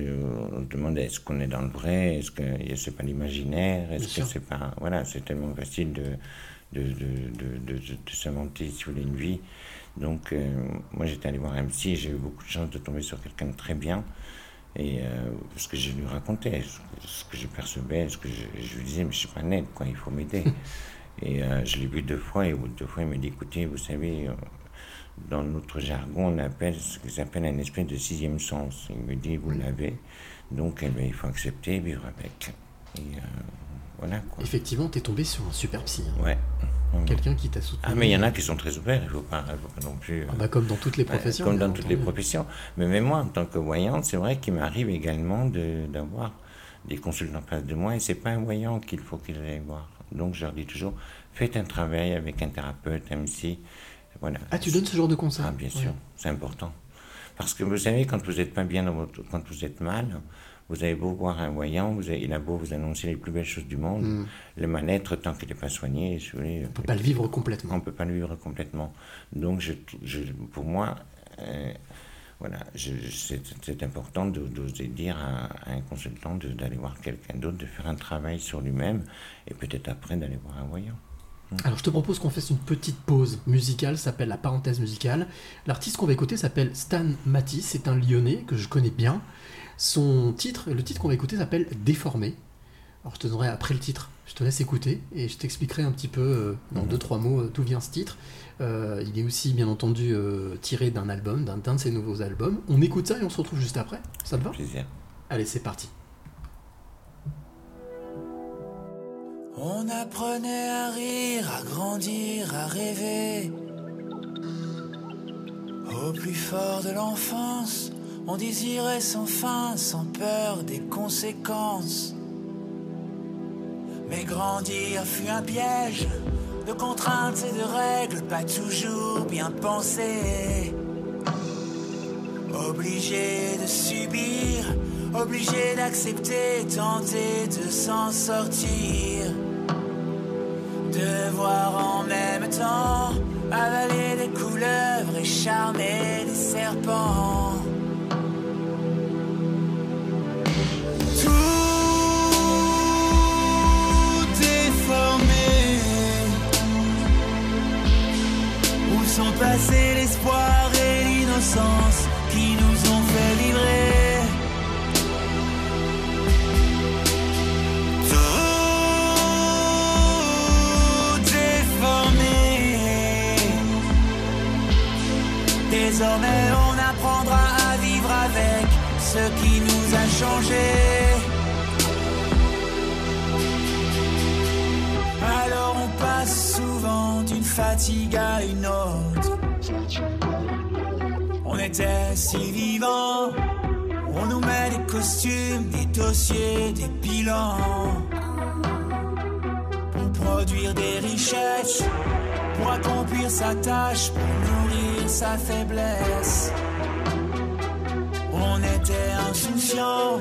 on demande est-ce qu'on est dans le vrai, est-ce que c'est pas l'imaginaire, est-ce que c'est pas. Voilà, c'est tellement facile de, de, de, de, de s'inventer, si vous voulez, une vie. Donc, euh, moi, j'étais allé voir un psy j'ai eu beaucoup de chance de tomber sur quelqu'un de très bien. Et euh, ce que je lui racontais, ce, que je percevais, ce que je, lui disais, mais je suis pas net, quoi, il faut m'aider. et je l'ai vu deux fois, et au bout de deux fois, il me dit écoutez, vous savez, dans notre jargon, on appelle ce qu'ils appellent un espèce de sixième sens. Il me dit, vous l'avez, donc eh il faut accepter et vivre avec. Et euh, voilà quoi. Effectivement, tu es tombé sur un super psy. Hein. Ouais. Quelqu'un qui t'a soutenu. Ah, mais il y en a qui sont très ouverts, il ne faut, pas non plus. Ah bah, comme dans toutes les professions. comme dans toutes les professions. Mais même moi, en tant que voyante, c'est vrai qu'il m'arrive également d'avoir des consultants en face de moi et c'est pas un voyant qu'il faut qu'il aille voir. Donc je leur dis toujours, faites un travail avec un thérapeute, un psy, ah, tu donnes ce genre de conseils Ah, bien sûr, c'est important. Parce que vous savez, quand vous n'êtes pas bien, quand vous êtes mal, vous avez beau voir un voyant, vous avez, il a beau vous annoncer les plus belles choses du monde, hmm. le mal-être, tant qu'il n'est pas soigné, on ne peut pas le vivre complètement. On ne peut pas le vivre complètement. Donc, je, pour moi, euh, voilà, c'est important d'oser dire à, un consultant d'aller voir quelqu'un d'autre, de faire un travail sur lui-même, et peut-être après d'aller voir un voyant. Alors je te propose qu'on fasse une petite pause musicale, ça s'appelle la parenthèse musicale. L'artiste qu'on va écouter s'appelle Stan Matisse, c'est un lyonnais que je connais bien. Son titre, le titre qu'on va écouter s'appelle Déformé. Alors je te donnerai après le titre, je te laisse écouter et je t'expliquerai un petit peu euh, dans mhm. deux trois mots euh, d'où vient ce titre. Euh, il est aussi bien entendu tiré d'un album, d'un de ses nouveaux albums. On écoute ça et on se retrouve juste après. Ça te va? Plaisir. Allez, c'est parti. On apprenait à rire, à grandir, à rêver. Au plus fort de l'enfance, on désirait sans fin, sans peur des conséquences. Mais grandir fut un piège de contraintes et de règles pas toujours bien pensées. Obligé de subir, obligé d'accepter, tenter de s'en sortir. Devoir en même temps avaler des couleuvres et charmer des serpents. Tout déformé. Où sont passés l'espoir et l'innocence? Désormais on apprendra à vivre avec ce qui nous a changé. Alors on passe souvent d'une fatigue à une autre. On était si vivants, on nous met des costumes, des dossiers, des bilans. Pour produire des richesses, pour accomplir sa tâche, pour nourrir sa faiblesse. On était insouciants,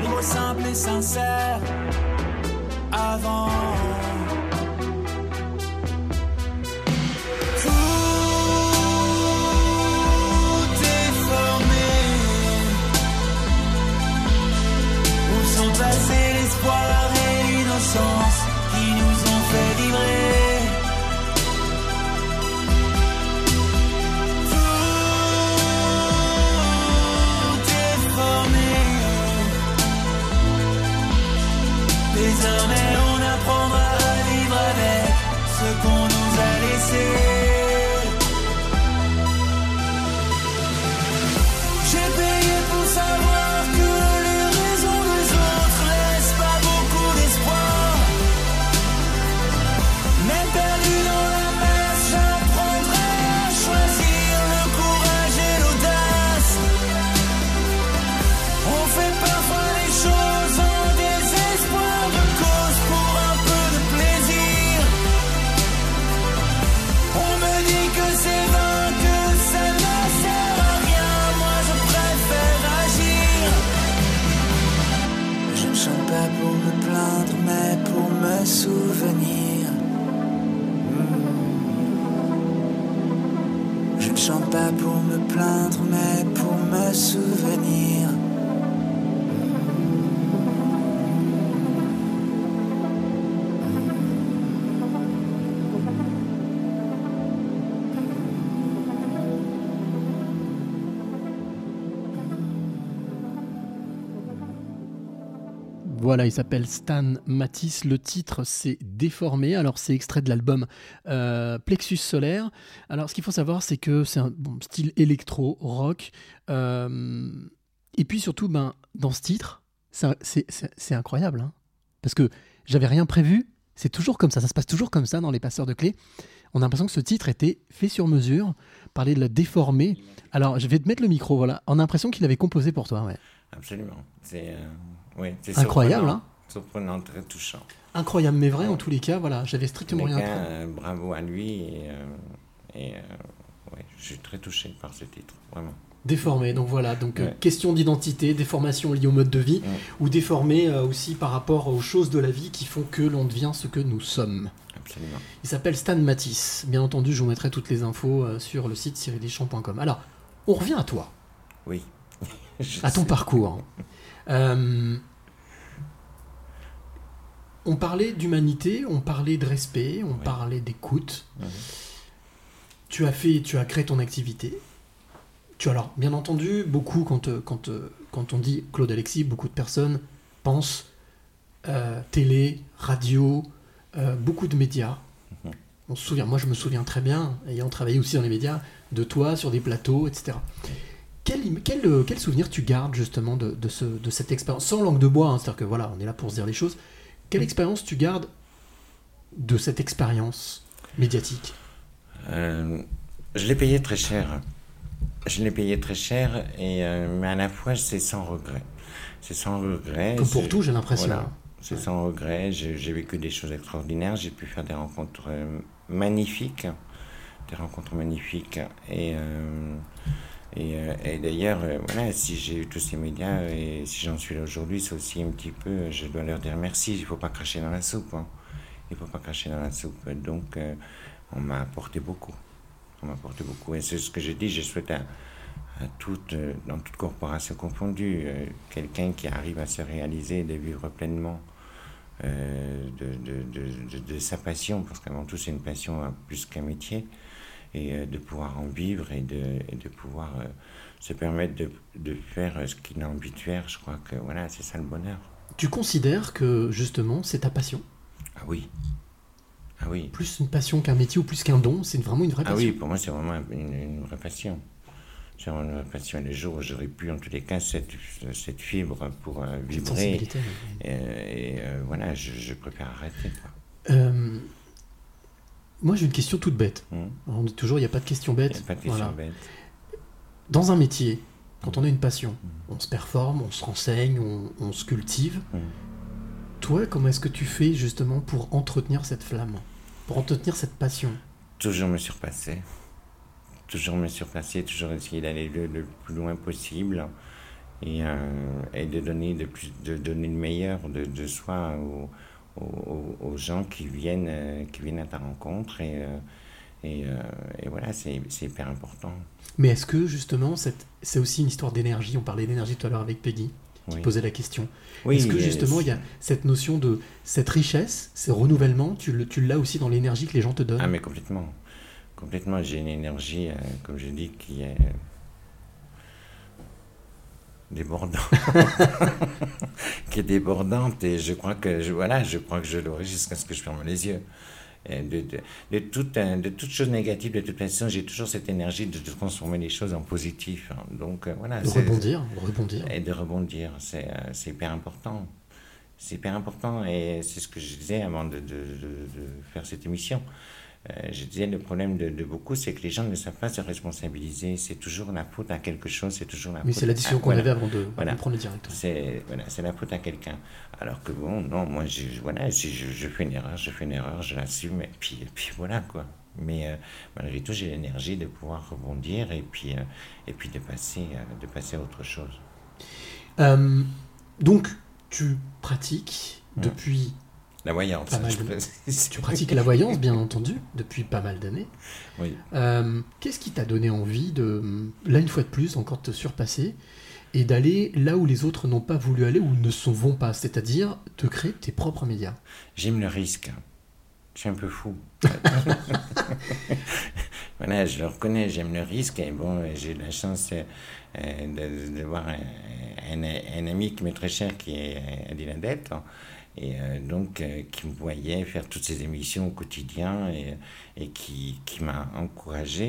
libre, simple et sincère. Avant. Chante pas pour me plaindre, mais pour me souvenir. Voilà, il s'appelle Stan Matisse. Le titre, c'est Déformé. Alors, c'est extrait de l'album euh, Plexus Solaire. Alors, ce qu'il faut savoir, c'est que c'est un bon, style électro, rock. Euh, et puis surtout, ben, dans ce titre, c'est incroyable. hein. parce que j'avais rien prévu. C'est toujours comme ça. Ça se passe toujours comme ça dans les passeurs de clés. On a l'impression que ce titre était fait sur mesure, parler de la déformée. Alors, je vais te mettre le micro, voilà. On a l'impression qu'il avait composé pour toi. Absolument. C'est euh, Incroyable, surprenant. hein Surprenant, très touchant. Incroyable, mais vrai en tous les cas, voilà. J'avais strictement Les rien gars, prévu. euh, bravo à lui et, euh, et, euh, ouais, je suis très touché par ce titre, vraiment. Déformé, donc voilà, donc Ouais. question d'identité, déformation liée au mode de vie, ou déformé aussi par rapport aux choses de la vie qui font que l'on devient ce que nous sommes. Absolument. Il s'appelle Stan Matisse. Bien entendu, je vous mettrai toutes les infos sur le site cyrideschamps.com. Alors, on revient à toi, Oui. À ton sais. parcours. Euh, on parlait d'humanité, on parlait de respect, on Ouais. parlait d'écoute. Tu as fait, tu as créé ton activité. Tu alors, bien entendu, beaucoup quand euh, quand euh, quand on dit Claude Alexis, beaucoup de personnes pensent euh, télé, radio, euh, beaucoup de médias. Mhm. On se souvient, moi je me souviens très bien, ayant travaillé aussi dans les médias, de toi sur des plateaux, etc. Quel, im- quel, euh, quel souvenir tu gardes justement de, de, ce, de cette expérience Sans langue de bois, hein, c'est-à-dire que voilà, on est là pour se dire les choses. Quelle expérience tu gardes de cette expérience médiatique? Euh, je l'ai payé très cher. Je l'ai payé très cher, et, euh, mais à la fois, c'est sans regret. C'est sans regret. Comme pour tout, j'ai l'impression. Voilà. C'est sans regret. J'ai vécu des choses extraordinaires. J'ai pu faire des rencontres magnifiques. Des rencontres magnifiques. Et, euh, et, euh, et d'ailleurs, euh, voilà, si j'ai eu tous ces médias et si j'en suis là aujourd'hui, c'est aussi un petit peu, euh, je dois leur dire merci. Il ne faut pas cracher dans la soupe. hein. Il ne faut pas cracher dans la soupe. Donc, euh, on m'a apporté beaucoup. On m'a apporté beaucoup. Et c'est ce que j'ai dit. Je souhaite à, à euh, dans toute corporation confondue, euh, quelqu'un qui arrive à se réaliser, de vivre pleinement euh, de sa passion, parce qu'avant tout c'est une passion hein, plus qu'un métier, et euh, de pouvoir en vivre et de, et de pouvoir euh, se permettre de, de faire euh, ce qu'il a envie de faire. Je crois que voilà, c'est ça le bonheur. Tu considères que justement c'est ta passion? Ah oui. Ah oui. Plus une passion qu'un métier ou plus qu'un don, c'est vraiment une vraie Ah passion? oui, pour moi, c'est vraiment une, une vraie passion. C'est vraiment une vraie passion. Et le jour où j'aurais pu, en tous les cas, cette, cette fibre pour euh, Cette vibrer, sensibilité. et, et, euh, voilà, je, je préfère arrêter. Quoi. Moi j'ai une question toute bête. Hum. On dit toujours il n'y a pas de question bête. a pas de question Voilà. bête. Dans un métier, quand on a une passion, on se performe, on se renseigne, on, on se cultive. Toi, comment est-ce que tu fais justement pour entretenir cette flamme Pour entretenir cette passion? Toujours me surpasser. Toujours me surpasser, toujours essayer d'aller le, le plus loin possible et, euh, et de, donner de, plus, de donner le meilleur de, de soi aux, aux, aux gens qui viennent, euh, qui viennent à ta rencontre. Et, euh, et, euh, et voilà, c'est hyper important. Mais est-ce que justement, c'est aussi une histoire d'énergie? On parlait d'énergie tout à l'heure avec Peggy, qui Oui. posait la question. Oui, est-ce que justement, il y a cette notion de cette richesse, ce renouvellement, tu l'as aussi dans l'énergie que les gens te donnent? Ah, mais complètement. Complètement, j'ai une énergie, euh, comme je dis, qui est débordante. qui est débordante et je crois que je, voilà, je crois que je l'aurai jusqu'à ce que je ferme les yeux. Et de, de, de, toute, euh, de toute chose négative, de toute façon, j'ai toujours cette énergie de, de transformer les choses en positif. hein. Donc euh, voilà. De rebondir, de rebondir. Et de rebondir, c'est euh, c'est hyper important. C'est hyper important et c'est ce que je disais avant de, de- de- de faire cette émission. Euh, je disais, le problème de, de beaucoup, c'est que les gens ne savent pas se responsabiliser. C'est toujours la faute à quelque chose, c'est toujours la faute c'est la discussion qu'on voilà. avait avant de, avant Voilà. de prendre le direct. C'est voilà, c'est la faute à quelqu'un. Alors que bon, non, moi, je, voilà, je, je fais une erreur, je fais une erreur, je l'assume, et puis, et puis voilà, quoi. Mais euh, malgré tout, j'ai l'énergie de pouvoir rebondir et puis, euh, et puis de, passer, euh, de passer à autre chose. Donc, tu pratiques Mm. depuis La voyance. De-. Tu pratiques la voyance, bien entendu, depuis pas mal d'années. Oui. Euh, Qu'est-ce qui t'a donné envie de, là une fois de plus, encore te surpasser et d'aller là où les autres n'ont pas voulu aller ou ne s'en vont pas, c'est-à-dire de créer tes propres médias? J'aime le risque. Je suis un peu fou. voilà, je le reconnais, j'aime le risque. Et bon, j'ai la chance euh, de, de voir un, un- un ami qui m'est très cher, qui est Adil Dette, et euh, donc euh, qui me voyait faire toutes ces émissions au quotidien et, et qui, qui m'a encouragé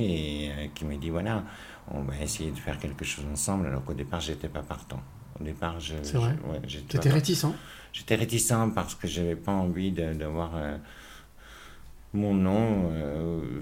et euh, qui m'a dit voilà, on va essayer de faire quelque chose ensemble. Alors qu'au départ, j'étais pas partant. Au départ, je. Ouais, j'étais réticent J'étais réticent parce que j'avais pas envie de- d'avoir mon nom, euh,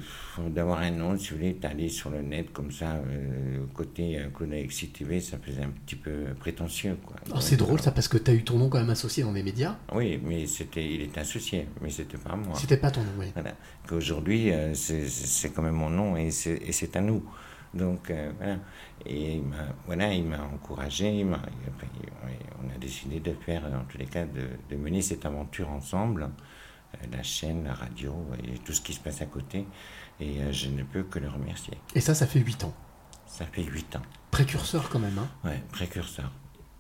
d'avoir un nom, si vous voulez, d'aller sur le net comme ça, euh, côté euh, Claude Alexis TV, ça faisait un petit peu prétentieux. Quoi. Oh, C'est drôle ça parce que t'as eu ton nom quand même associé dans les médias. Oui, mais c'était, il était associé, mais c'était pas moi. C'était pas ton nom, oui. Voilà. Qu'aujourd'hui, euh, c'est quand même mon nom et c'est à nous. Donc euh, voilà. Et il m'a voilà, il m'a encouragé. il m'a- on- on a décidé de faire, en tous les cas, de, de mener cette aventure ensemble. Euh, la chaîne, la radio et tout ce qui se passe à côté. Et euh, je ne peux que le remercier. Et ça, ça fait 8 ans. Ça fait huit ans. Précurseur quand même, hein Ouais, précurseur.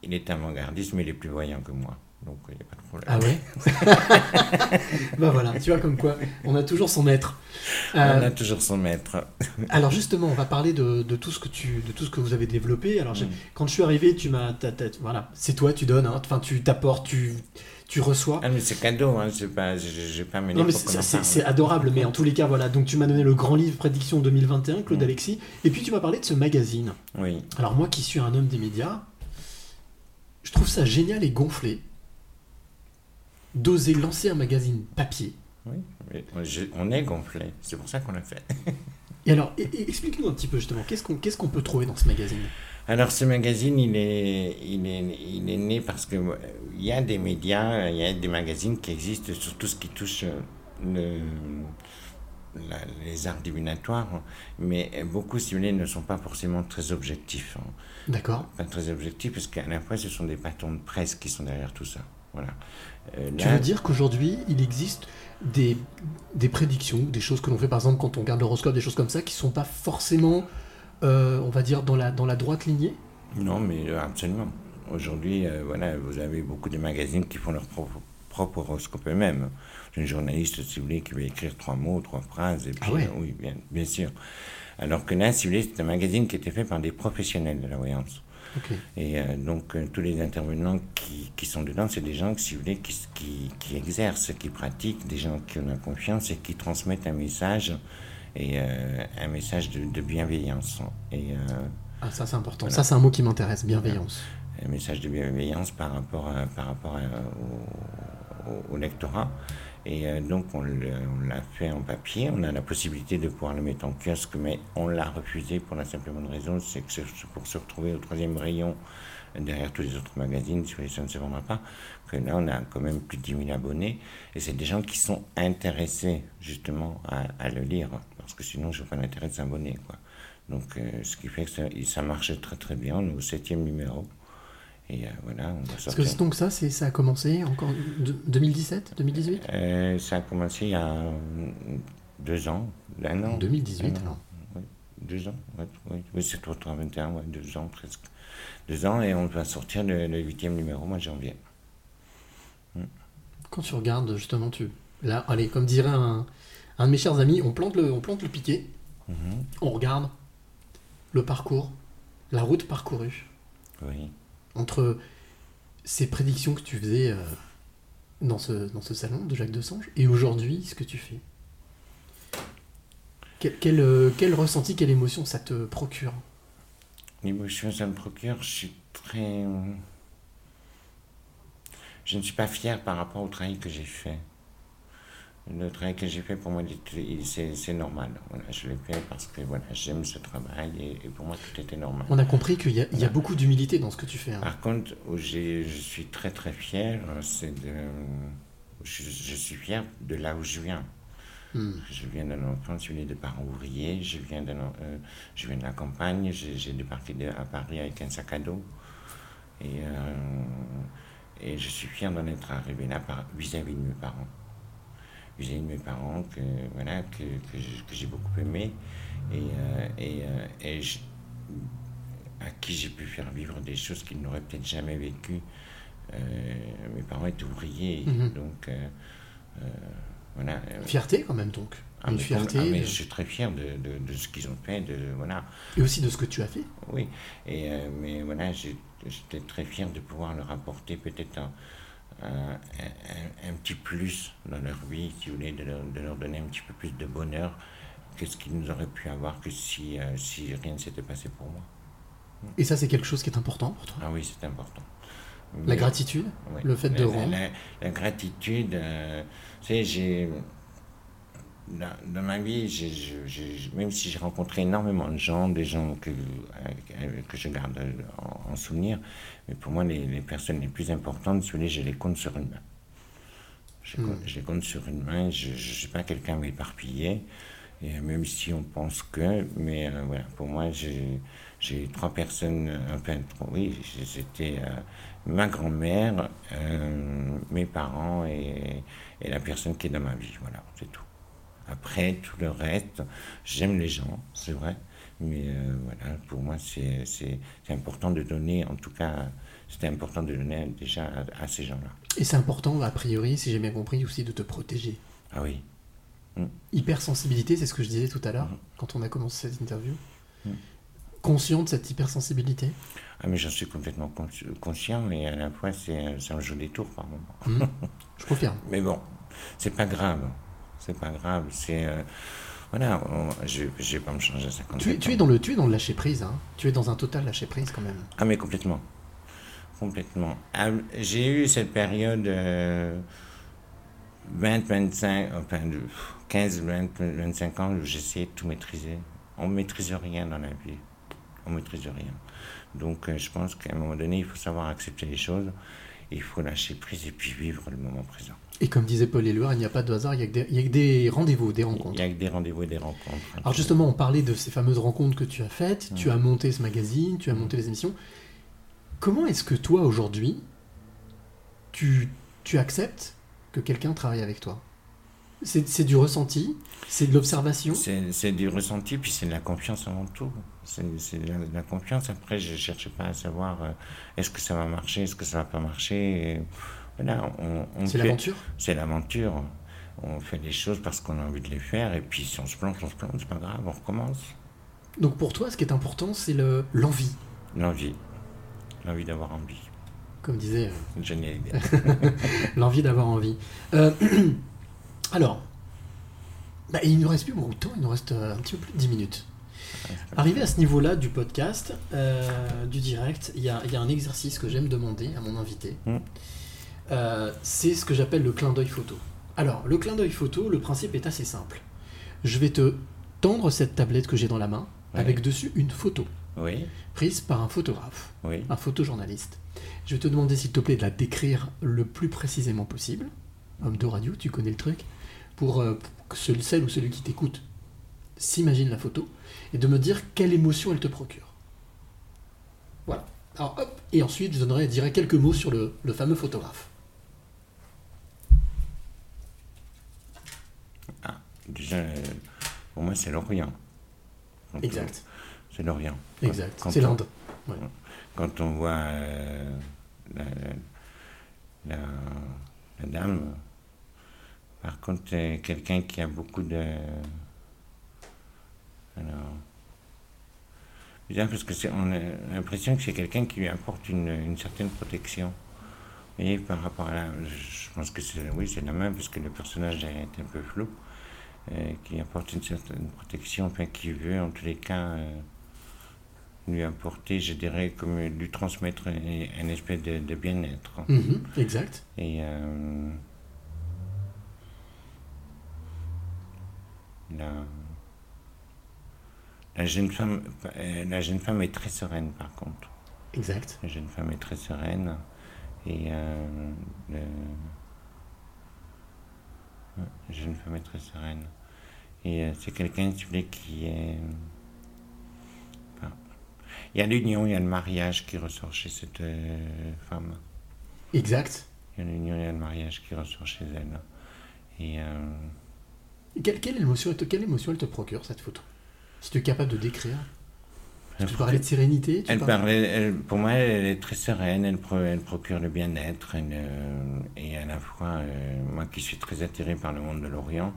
Il est avant-gardiste, mais il est plus voyant que moi. Donc il n'y a pas de problème. Ah ouais Bah voilà, tu vois comme quoi, on a toujours son maître. On Euh, a toujours son maître. Alors justement, on va parler de, de tout ce que tu, de tout ce que vous avez développé. Alors Mm. quand je suis arrivé, tu m'as, voilà, c'est toi, tu donnes, hein. enfin tu t'apportes, tu, tu reçois. Ah mais c'est cadeau, hein, c'est pas, j'ai pas mené Non mais pour c'est, adorable, mais en tous les cas, voilà. Donc tu m'as donné le grand livre Prédiction 2021, Claude Mm. Alexis, et puis tu m'as parlé de ce magazine. Oui. Alors moi qui suis un homme des médias, je trouve ça génial et gonflé d'oser lancer un magazine papier. Oui, je- on est gonflé, c'est pour ça qu'on l'a fait. Et alors, explique-nous un petit peu justement, qu'est-ce qu'on, qu'est-ce qu'on peut trouver dans ce magazine? Alors ce magazine, il est, il est, il est né parce que euh, il y a des médias, il y a des magazines qui existent sur tout ce qui touche euh, le, la- les arts divinatoires, mais beaucoup, si vous voulez, ne sont pas forcément très objectifs. hein. D'accord Pas très objectifs, parce qu'à la fois, ce sont des patrons de presse qui sont derrière tout ça. Voilà. Euh, Tu là- veux dire qu'aujourd'hui, il existe des, des prédictions, des choses que l'on fait par exemple quand on regarde l'horoscope, des choses comme ça, qui sont pas forcément, euh, on va dire, dans la, dans la droite lignée Non, mais euh, absolument. Aujourd'hui, euh, voilà, vous avez beaucoup de magazines qui font leur propre, propre horoscope eux-mêmes. J'ai une journaliste, si vous voulez, qui va écrire trois mots, trois phrases, et puis, Ah ouais. euh, oui, bien, bien sûr. Alors que là, si vous voulez, c'est un magazine qui était fait par des professionnels de la voyance. Et euh, donc, euh, tous les intervenants qui, qui sont dedans, c'est des gens, si vous voulez, qui, qui, qui exercent, qui pratiquent, des gens qui ont la confiance et qui transmettent un message, et euh, un message de, de bienveillance. Et, euh, Ah, ça c'est important. Voilà. Ça c'est un mot qui m'intéresse, bienveillance. un message de bienveillance par rapport, à- par rapport à- au, au- lectorat. Et euh, donc on l'a fait en papier, on a la possibilité de pouvoir le mettre en kiosque, mais on l'a refusé pour la simple bonne raison, c'est que pour se retrouver au troisième rayon derrière tous les autres magazines, si ça ne se vendra pas, que là on a quand même plus de 10 000 abonnés, et c'est des gens qui sont intéressés justement à, à le lire, parce que sinon je n'ai pas l'intérêt de s'abonner. quoi. Donc euh, ce qui fait que ça, ça marche très très bien, on est au septième numéro. Et euh, voilà, on va Parce sortir. que donc ça, c'est, ça a commencé encore de- 2017, 2018 Euh, ça a commencé il y a deux ans, un an. 2018 Un an. alors. Oui, deux ans, oui, oui c'est toi, 21, ouais, deux ans presque. Deux ans et on va sortir le, le huitième numéro de janvier. Quand tu regardes justement, tu là, allez, comme dirait un, un de mes chers amis, on plante le, on plante le piquet, Mhm, on regarde le parcours, la route parcourue Oui. entre ces prédictions que tu faisais euh, dans, ce, dans ce salon de Jacques Desange et aujourd'hui ce que tu fais. Quel, quel, euh, quel ressenti, quelle émotion ça te procure? L'émotion, ça me procure, je suis très. Je ne suis pas fier par rapport au travail que j'ai fait. Le travail que j'ai fait, pour moi, c'est normal. Voilà, je l'ai fait parce que voilà, j'aime ce travail et, et pour moi, tout était normal. On a compris qu'il y a, y beaucoup d'humilité dans ce que tu fais. hein. Par contre, où je suis très très fier, c'est de. Je, je suis fier de là où je viens. Je viens d'un enfant, je viens de parents ouvriers, je viens, d'un, euh, je viens de la campagne, j'ai, débarqué de- à Paris avec un sac à dos. Et, euh, et je suis fier d'en être arrivé là par- vis-à-vis de mes parents. Vis-à-vis de mes parents que, voilà, que, que j'ai- j'ai beaucoup aimé et, euh, et, euh, et je- à qui j'ai pu faire vivre des choses qu'ils n'auraient peut-être jamais vécues. Euh, mes parents étaient ouvriers, Mhm. donc voilà. Fierté quand même donc. ah, Une mais fierté. ah, mais je suis très fier de, de- de ce qu'ils ont fait, de voilà. Et aussi de ce que tu as fait. Oui, et, euh, mais voilà, j'ai- j'étais très fier de pouvoir leur apporter peut-être un, un- un- un petit plus dans leur vie, si vous voulez, de leur, de leur donner un petit peu plus de bonheur que ce qu'ils nous auraient pu avoir que si, euh, si rien ne s'était passé pour moi. Et ça, c'est quelque chose qui est important pour toi? Ah oui, c'est important. La Mais- gratitude, oui. le fait de La- rendre. La, la gratitude, euh, tu sais, j'ai. Dans, dans ma vie, j'ai- j'ai- même si j'ai rencontré énormément de gens, des gens que, euh, que je garde en, en souvenir, mais pour moi, les, les personnes les plus importantes, si vous voulez, je les compte sur une main. Je, les compte sur une main, je ne suis pas quelqu'un éparpillé, et même si on pense que, mais euh, voilà, pour moi, j'ai j'ai trois personnes, un peu trop, oui, c'était euh, ma grand-mère, euh, mes parents et, et la personne qui est dans ma vie, voilà, c'est tout. Après, tout le reste, j'aime les gens, c'est vrai, mais euh, voilà, pour moi, c'est important de donner, en tout cas, c'était important de donner déjà à, à ces gens-là. Et c'est important, a priori, si j'ai bien compris, aussi de te protéger. Ah oui. Hypersensibilité, c'est ce que je disais tout à l'heure, Mhm. quand on a commencé cette interview. Mhm. Conscient de cette hypersensibilité? Ah, mais j'en suis complètement consci- conscient et à la fois, c'est me joue des tours par moment. Je confirme. Mais bon, c'est pas grave. C'est pas grave. C'est. euh, voilà, on- je je vais pas me changer à 57 Tu es, tu es ans. dans le, tu es dans le lâcher prise, hein. Tu es dans un total lâcher prise quand même. Ah, mais complètement. Complètement. Ah, J'ai eu cette période euh, 20, 25, enfin, de 15, 20, 25 ans où j'essayais de tout maîtriser. On ne maîtrise rien dans la vie. On ne maîtrise rien. Donc, euh, je pense qu'à un moment donné, il faut savoir accepter les choses. Il faut lâcher prise et puis vivre le moment présent. Et comme disait Paul Éluard, il n'y a pas de hasard, il y a que des, il y a que des rendez-vous, des Il rencontres. n'y a que des rendez-vous et des rencontres. Alors justement, on parlait de ces fameuses rencontres que tu as faites, tu as monté ce magazine, tu as monté les émissions. Comment est-ce que toi, aujourd'hui, tu, tu acceptes que quelqu'un travaille avec toi? C'est du ressenti? C'est de l'observation? C'est du ressenti, puis c'est de la confiance avant tout. C'est de la, de la confiance. Après, je ne cherche pas à savoir euh, est-ce que ça va marcher, est-ce que ça va pas marcher. Et voilà, on, on C'est fait- l'aventure C'est l'aventure. On fait des choses parce qu'on a envie de les faire, et puis si on se plante, on se plante, c'est pas grave, on recommence. Donc pour toi, ce qui est important, c'est le- l'envie, L'envie. L'envie d'avoir envie. comme disait euh, géniale idée. l'envie d'avoir envie. Euh, alors, bah, il nous reste plus beaucoup de temps, il nous reste euh, un petit peu plus de 10 minutes. Arrivé à ce niveau-là du podcast, euh, du direct, il y a, il y a un exercice que j'aime demander à mon invité. Mm. Euh, c'est ce que j'appelle le clin d'œil photo. Alors, le clin d'œil photo, le principe est assez simple. Je vais te tendre cette tablette que j'ai dans la main, avec dessus une photo, Oui, prise par un photographe, oui. un photojournaliste. Je vais te demander, s'il te plaît, de la décrire le plus précisément possible. Homme de radio, tu connais le truc. Pour euh, que celle ou celui qui t'écoute s'imagine la photo et de me dire quelle émotion elle te procure. Voilà. Alors hop, et ensuite je donnerai, je dirai quelques mots sur le, le fameux photographe. Déjà, euh, pour moi, c'est l'Orient. Exact. on- C'est l'Orient. Exact. Quand C'est on- l'Inde. Ouais. Quand on voit euh, la, la- la dame, par contre, quelqu'un qui a beaucoup de. Alors. Bizarre parce que c'est, on a l'impression que c'est quelqu'un qui lui apporte une, une certaine protection. Vous voyez, par rapport à la. Je pense que c'est, oui, c'est la même, parce que le personnage est un peu flou, euh, qui apporte une certaine protection, enfin, qui veut, en tous les cas. euh, lui apporter, je dirais, comme lui transmettre un, un espèce de, de bien-être. Mhm, exact. Et euh, la, la jeune femme, euh, la jeune femme est très sereine, par contre. Exact. La jeune femme est très sereine et euh, le- la jeune femme est très sereine. Et euh, c'est quelqu'un, si vous voulez, qui est. enfin, il y a l'union, il y a le mariage qui ressort chez cette euh, femme. Exact. Il y a une union, il y a le mariage qui ressort chez elle. Et euh, Quelle, quelle émotion, elle te- quelle émotion elle te procure cette photo? Si tu es capable de décrire. Tu parlais de sérénité tu Elle parlais- elle- pour moi, elle est très sereine, elle, pro- elle procure le bien-être, euh, et à la fois, euh, moi qui suis très attiré par le monde de l'Orient,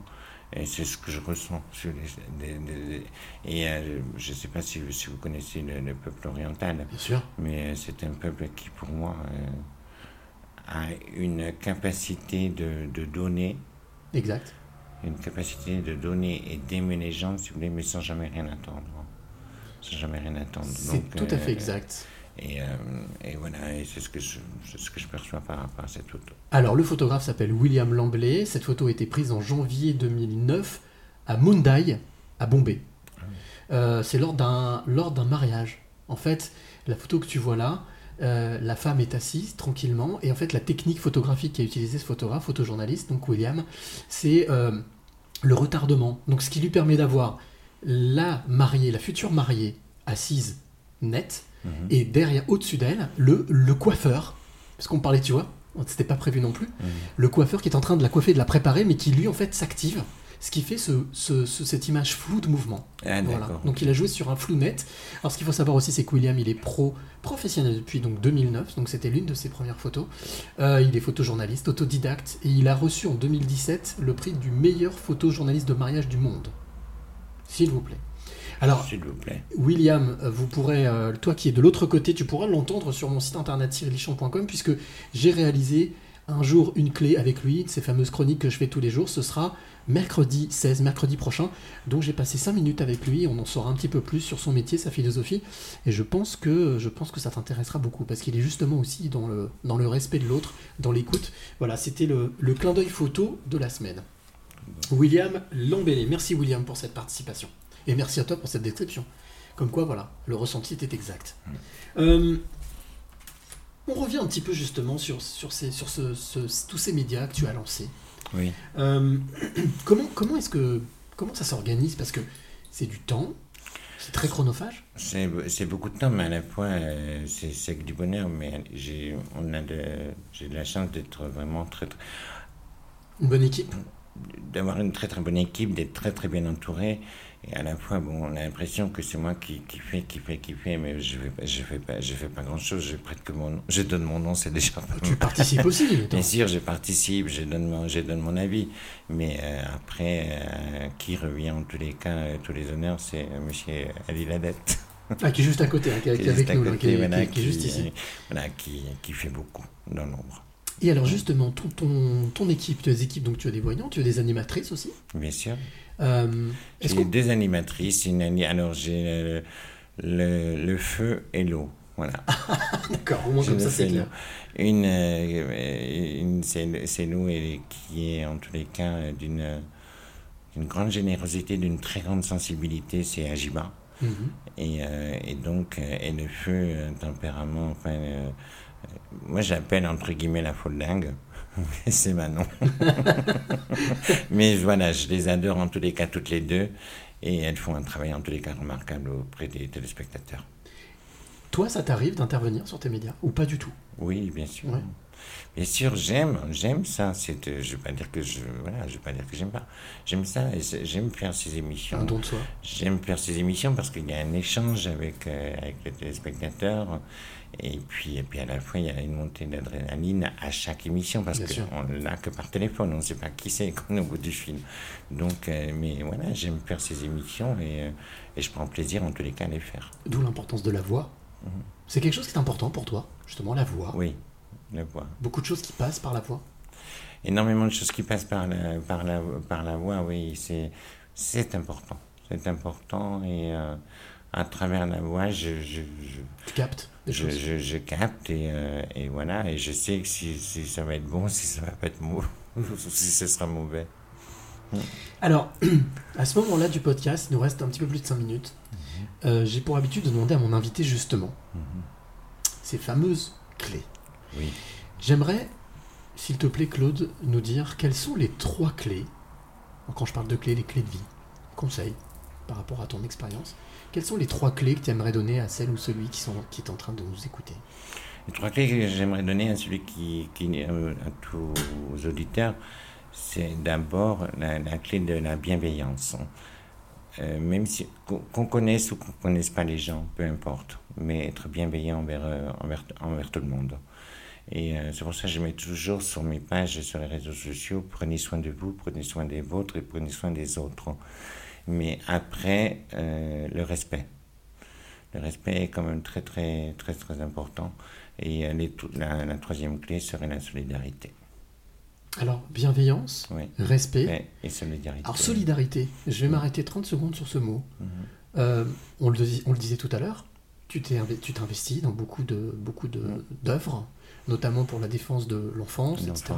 et c'est ce que je ressens. Sur les- des- et euh, je ne sais pas si, si vous connaissez le, le peuple oriental, Bien sûr. mais euh, c'est un peuple qui, pour moi, euh, a une capacité de, de donner, Exact. une capacité de donner et d'aimer les gens, si vous voulez, mais sans jamais rien attendre. Sans jamais rien attendre. C'est tout à fait exact. Et, euh, et voilà, et c'est ce, que je- c'est ce que je perçois par rapport à cette photo. Alors, le photographe s'appelle William Lamblay. Cette photo a été prise en janvier 2009 à Mumbai, à Bombay. Euh, c'est lors d'un lors d'un mariage. En fait, la photo que tu vois là, euh, la femme est assise tranquillement. Et en fait, la technique photographique qu'a utilisé ce photographe, photojournaliste, donc William, c'est le retardement. Donc, ce qui lui permet d'avoir la mariée, la future mariée, assise nette, et derrière, au-dessus d'elle, le, le coiffeur, parce qu'on parlait, tu vois, c'était pas prévu non plus, le coiffeur qui est en train de la coiffer, de la préparer, mais qui lui, en fait, s'active, ce qui fait ce, ce- ce- cette image floue de mouvement. Ah, Voilà. Donc il a joué sur un flou net. Alors ce qu'il faut savoir aussi, c'est que William, il est pro professionnel depuis donc 2009, donc c'était l'une de ses premières photos. Euh, il est photojournaliste, autodidacte, et il a reçu en 2017 le prix du meilleur photojournaliste de mariage du monde. S'il vous plaît. Alors, S'il vous plaît. William, vous pourrez, euh, toi qui es de l'autre côté, tu pourras l'entendre sur mon site internet cyrilichamp.com puisque j'ai réalisé un jour une clé avec lui, ces fameuses chroniques que je fais tous les jours. Ce sera mercredi 16, mercredi prochain. Donc j'ai passé 5 minutes avec lui, on en saura un petit peu plus sur son métier, sa philosophie. Et je pense que, je pense que ça t'intéressera beaucoup parce qu'il est justement aussi dans le, dans le respect de l'autre, dans l'écoute. Voilà, c'était le, le clin d'œil photo de la semaine. William Lambélé. Merci William pour cette participation. Et merci à toi pour cette description. Comme quoi, voilà, le ressenti était exact. Euh, on revient un petit peu justement sur, sur, ces, sur ce- ce- tous ces médias que tu as lancés. Oui. Euh, comment comment est-ce que comment ça s'organise? Parce que c'est du temps, c'est très chronophage. C'est beaucoup de temps, mais à la fois, euh, c'est que du bonheur. Mais j'ai de, de la chance d'être vraiment très, très- Une bonne équipe. D'avoir une très très bonne équipe, d'être très très bien entouré. Et à la fois, bon, on a l'impression que c'est moi qui, qui fais, qui fais, qui fais, mais je fais, pas- je fais pas, je fais pas grand chose. Je prête que mon, nom. je donne mon nom, c'est déjà. pas Tu participes aussi. Bien sûr, je participe, je donne mon, je donne mon avis. Mais euh, après, euh, qui revient en tous les cas, euh, tous les honneurs, c'est Monsieur Ali Ladette. Ah, qui est juste à côté, hein, qui est, avec nous, côté, qui, est, voilà, qui est- qui est juste ici. voilà, qui, qui fait beaucoup dans l'ombre. Et alors justement, ton, ton, ton équipe, tes équipes, donc tu as des voyants, tu as des animatrices aussi. Bien sûr. Euh, J'ai deux animatrices. Une, alors, j'ai le, le, le feu et l'eau. Voilà. D'accord, au moins comme ça c'est clair. Une, euh, une c'est l'eau et qui est en tous les cas euh, d'une grande générosité, d'une très grande sensibilité, c'est Ajiba. Mhm. Et, euh, et donc, et le feu, tempérament, enfin, euh, moi j'appelle entre guillemets la folle dingue. c'est Manon. Mais voilà, je les adore en tous les cas, toutes les deux. Et elles font un travail en tous les cas remarquable auprès des téléspectateurs. Toi, ça t'arrive d'intervenir sur tes médias ou pas du tout? Oui, bien sûr. Ouais. Bien sûr, j'aime, j'aime ça. C'est, euh, je vais pas dire que je, voilà, je vais pas dire que j'aime pas. J'aime ça. J'aime faire ces émissions. Un don de soi. J'aime faire ces émissions parce qu'il y a un échange avec, euh, avec les téléspectateurs. Et puis, et puis à la fois, il y a une montée d'adrénaline à chaque émission parce qu'on l'a que par téléphone. On ne sait pas qui c'est qu'on est au bout du film. Donc, euh, mais voilà, j'aime faire ces émissions et, euh, et je prends plaisir en tous les cas à les faire. D'où l'importance de la voix. C'est quelque chose qui est important pour toi, justement, la voix. Oui, la voix. Beaucoup de choses qui passent par la voix. énormément de choses qui passent par la, par la, par la voix, oui, c'est, c'est important. C'est important et euh, à travers la voix, je, je, je, Tu captes des je, choses? je, je capte et, euh, et voilà, et je sais que si, si ça va être bon, si ça va pas être mauvais, si ce sera mauvais. Alors, à ce moment-là du podcast, il nous reste un petit peu plus de 5 minutes. Euh, J'ai pour habitude de demander à mon invité justement ces fameuses clés. Oui. J'aimerais, s'il te plaît, Claude, nous dire quelles sont les trois clés. Quand je parle de clés, les clés de vie, conseils par rapport à ton expérience. Quelles sont les trois clés que tu aimerais donner à celle ou celui qui, est en train de nous écouter? Les trois clés que j'aimerais donner à celui qui, qui euh, à tous aux auditeurs, c'est d'abord la, clé de la bienveillance. Euh, même si qu'on connaisse ou qu'on connaisse pas les gens, peu importe, mais être bienveillant envers, euh, envers, envers tout le monde. Et c'est pour ça que je mets toujours sur mes pages et sur les réseaux sociaux, prenez soin de vous, prenez soin des vôtres et prenez soin des autres. Mais après, euh, le respect. Le respect est quand même très très très très important. Et euh, les- la, la troisième clé serait la solidarité. Alors, bienveillance, Oui. respect. Et solidarité. Alors, solidarité. Je vais m'arrêter 30 secondes sur ce mot. Mhm. Euh, on, le, on le disait tout à l'heure, tu t'investis dans beaucoup de beaucoup de- d'œuvres, notamment pour la défense de l'enfance, etc.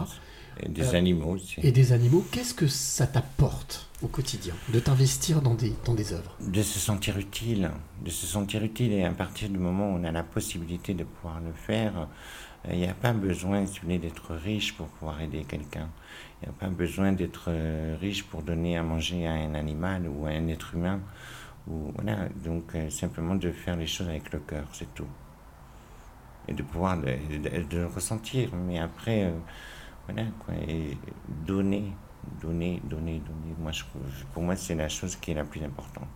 Et des animaux aussi. Et des animaux. Qu'est-ce que ça t'apporte au quotidien de t'investir dans des, dans des œuvres? De se sentir utile, de se sentir utile et à partir du moment où on a la possibilité de pouvoir le faire, euh, il n'y a pas besoin si vous voulez, d'être riche pour pouvoir aider quelqu'un. Il n'y a pas besoin d'être euh, riche pour donner à manger à un animal ou à un être humain. Ou, voilà, donc euh, simplement de faire les choses avec le cœur, c'est tout. Et de pouvoir le, de, de le ressentir. Mais après, voilà, quoi, et donner, donner, donner, donner. Moi, je, pour moi, c'est la chose qui est la plus importante.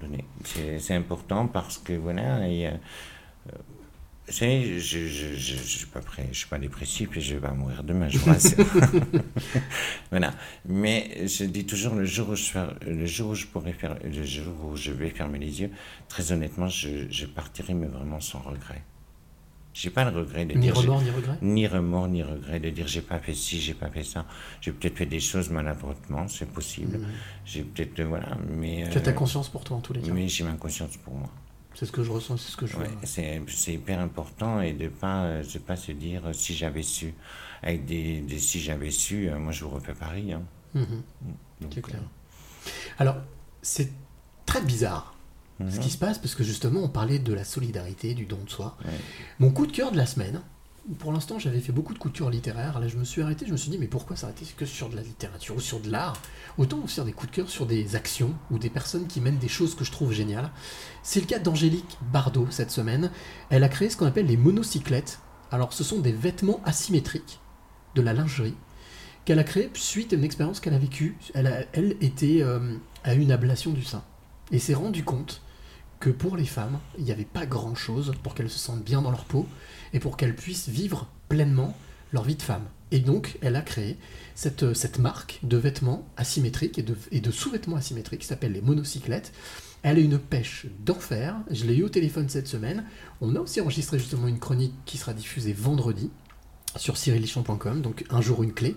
Donner. C'est c'est important parce que, voilà, et, euh, euh, vous savez, je ne je, je, je suis pas prêt, je suis pas dépressif et je vais pas mourir demain, je vous rassure. voilà. Mais je dis toujours, le jour où je, fer- le jour où je pourrai faire, le jour où je vais fermer les yeux, très honnêtement, je, je partirai, mais vraiment sans regret. J'ai pas le regret de Ni dire. remords, ni regrets? Ni remords, ni regret de dire j'ai pas fait ci, j'ai pas fait ça. J'ai peut-être fait des choses maladroitement, c'est possible. Mhm. J'ai peut-être, euh, voilà, mais. Tu as ta euh, conscience pour toi en tous les cas. Mais j'ai ma conscience pour moi. C'est ce que je ressens, c'est ce que je Ouais, vois. c'est c'est hyper important et de pas euh, de pas se dire si j'avais su avec des, des si j'avais su moi je vous refais Paris hein. Mhm. Donc, C'est clair. Alors, c'est très bizarre mhm. ce qui se passe parce que justement on parlait de la solidarité, du don de soi. Ouais. Mon coup de cœur de la semaine, pour l'instant j'avais fait beaucoup de cœur littéraires, là je me suis arrêté, je me suis dit mais pourquoi s'arrêter que sur de la littérature ou sur de l'art? Autant faire des coups de cœur sur des actions ou des personnes qui mènent des choses que je trouve géniales. C'est le cas d'Angélique Bardot cette semaine. Elle a créé ce qu'on appelle les monocyclettes. Alors ce sont des vêtements asymétriques, de la lingerie, qu'elle a créé suite à une expérience qu'elle a vécue. Elle, a- elle était euh, à une ablation du sein et s'est rendu compte que pour les femmes, il n'y avait pas grand-chose pour qu'elles se sentent bien dans leur peau et pour qu'elles puissent vivre pleinement leur vie de femme. Et donc, elle a créé cette, euh, cette marque de vêtements asymétriques et de, et de sous-vêtements asymétriques qui s'appelle les monocyclettes. Elle a une pêche d'enfer. Je l'ai eu au téléphone cette semaine. On a aussi enregistré justement une chronique qui sera diffusée vendredi sur cyrillichon.com, donc un jour une clé.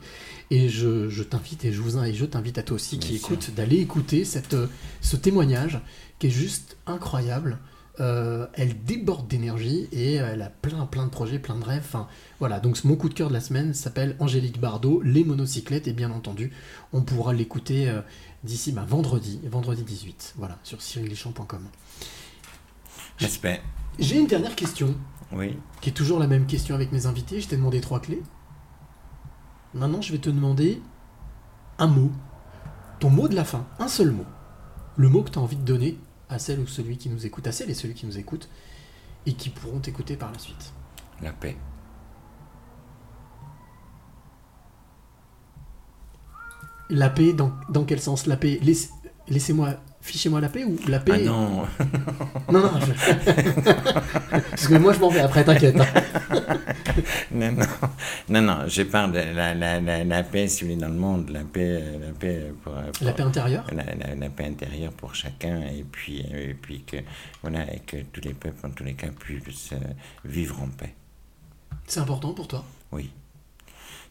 Et je, je t'invite et je vous invite, et je t'invite à toi aussi qui sûr. écoute d'aller écouter cette, euh, ce témoignage qui est juste incroyable. Euh, elle déborde d'énergie et elle a plein plein de projets, plein de rêves. Enfin, voilà, donc mon coup de cœur de la semaine s'appelle Angélique Bardot, Les monocyclettes, et bien entendu, on pourra l'écouter euh, d'ici bah, vendredi, vendredi 18, voilà, sur cyrillichon.com. Respect. J'ai une dernière question, Oui. qui est toujours la même question avec mes invités. Je t'ai demandé trois clés. Maintenant, je vais te demander un mot, ton mot de la fin, un seul mot. Le mot que tu as envie de donner à celle ou celui qui nous écoute, à celle et celui qui nous écoute, et qui pourront t'écouter par la suite. La paix. La paix, dans, dans quel sens? La paix Laisse- Laissez-moi, fichez-moi la paix ou la paix Ah non. Non, non, je- Parce que moi je m'en vais après, t'inquiète. hein. non, non, non, non, je parle de la, la, la, la paix, si vous voulez, dans le monde, la paix, la paix pour, pour- La paix intérieure la paix intérieure pour chacun, et puis, euh, et puis que, voilà, et que tous les peuples, en tous les cas, puissent euh, vivre en paix. C'est important pour toi? Oui,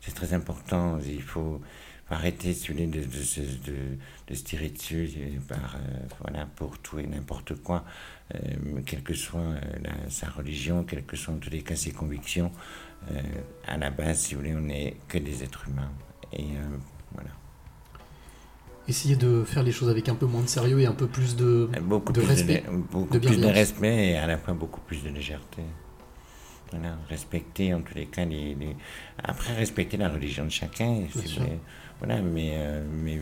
c'est très important. Il faut arrêter voulez, de, de, se- de, de se tirer dessus euh, par, euh, voilà, pour tout et n'importe quoi, euh, quelle que soit euh, la- sa religion, quelles que soient en tous les cas ses convictions. À la base, si vous voulez, on n'est que des êtres humains. Et voilà. Essayer de faire les choses avec un peu moins de sérieux et un peu plus de, Beaucoup de plus respect. beaucoup de plus de bienveillance. respect et à la fois beaucoup plus de légèreté. Voilà, respecter en tous les cas les, les- après respecter la religion de chacun, voilà, mais, euh, mais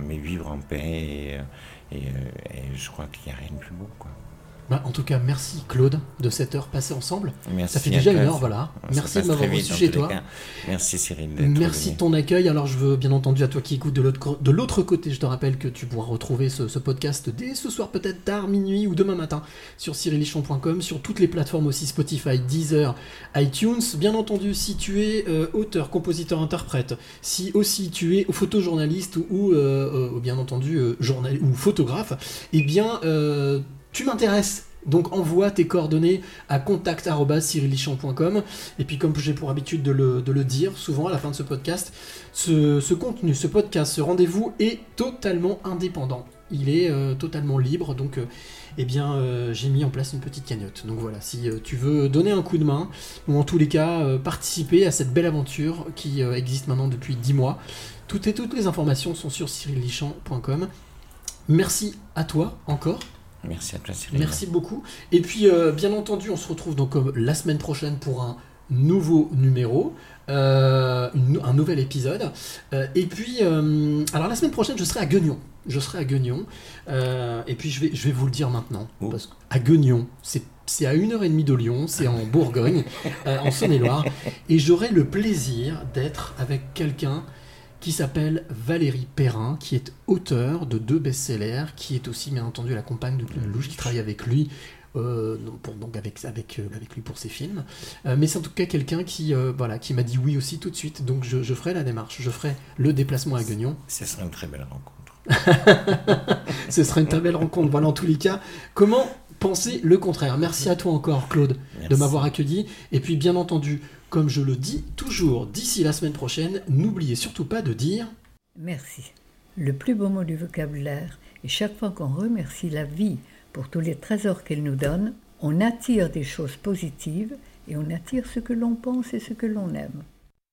mais vivre en paix et, euh, euh, je crois qu'il n'y a rien de plus beau. Bah, en tout cas, merci Claude de cette heure passée ensemble. Merci Ça fait déjà une heure, voilà. Merci de m'avoir reçu chez toi. cas. Merci Cyril. Merci de ton accueil. Alors, je veux bien entendu à toi qui écoutes de l'autre côté, je te rappelle que tu pourras retrouver ce, ce podcast dès ce soir, peut-être tard, minuit ou demain matin sur cyrilichon.com, sur toutes les plateformes aussi Spotify, Deezer, iTunes. Bien entendu, si tu es euh, auteur, compositeur, interprète, si aussi tu es photojournaliste ou, euh, euh, bien entendu journal ou photographe, eh bien, tu m'intéresses. Donc envoie tes coordonnées à contact.cyrilichon.com et puis comme j'ai pour habitude de le, dire souvent à la fin de ce podcast, ce, contenu, ce podcast, ce rendez-vous est totalement indépendant. Il est euh, totalement libre, donc euh, eh bien euh, j'ai mis en place une petite cagnotte. Donc voilà, si tu veux donner un coup de main, ou en tous les cas participer à cette belle aventure qui existe maintenant depuis 10 mois, toutes, et, toutes les informations sont sur cyrilichamp.com. Merci à toi encore. Merci à toi Cyril. Merci beaucoup. Et puis, euh, bien entendu, on se retrouve donc euh, la semaine prochaine pour un nouveau numéro, euh, une- un nouvel épisode. Euh, et puis, euh, alors la semaine prochaine, je serai à Guignon. Je serai à Guignon. Et puis, je vais, je vais vous le dire maintenant. Où Parce qu'à Guignon, c'est c'est à une heure et demie de Lyon, c'est en Bourgogne, en Saône-et-Loire. Et j'aurai le plaisir d'être avec quelqu'un qui s'appelle Valérie Perrin, qui est auteur de deux best-sellers, qui est aussi bien entendu la compagne de Claude Lelouch, qui travaille avec lui, euh, pour- donc avec, avec, euh, avec lui pour ses films. Euh, mais c'est en tout cas quelqu'un qui, euh, voilà, qui m'a dit oui aussi tout de suite, donc je, je ferai la démarche, je ferai le déplacement à Guignon. Ce sera une très belle rencontre. Ce sera une très belle rencontre. Voilà, en tous les cas, comment penser le contraire Merci à toi encore, Claude, de m'avoir accueilli. Et puis, bien entendu, comme je le dis toujours, d'ici la semaine prochaine, n'oubliez surtout pas de dire... Merci. Le plus beau mot du vocabulaire, et chaque fois qu'on remercie la vie pour tous les trésors qu'elle nous donne, on attire des choses positives et on attire ce que l'on pense et ce que l'on aime.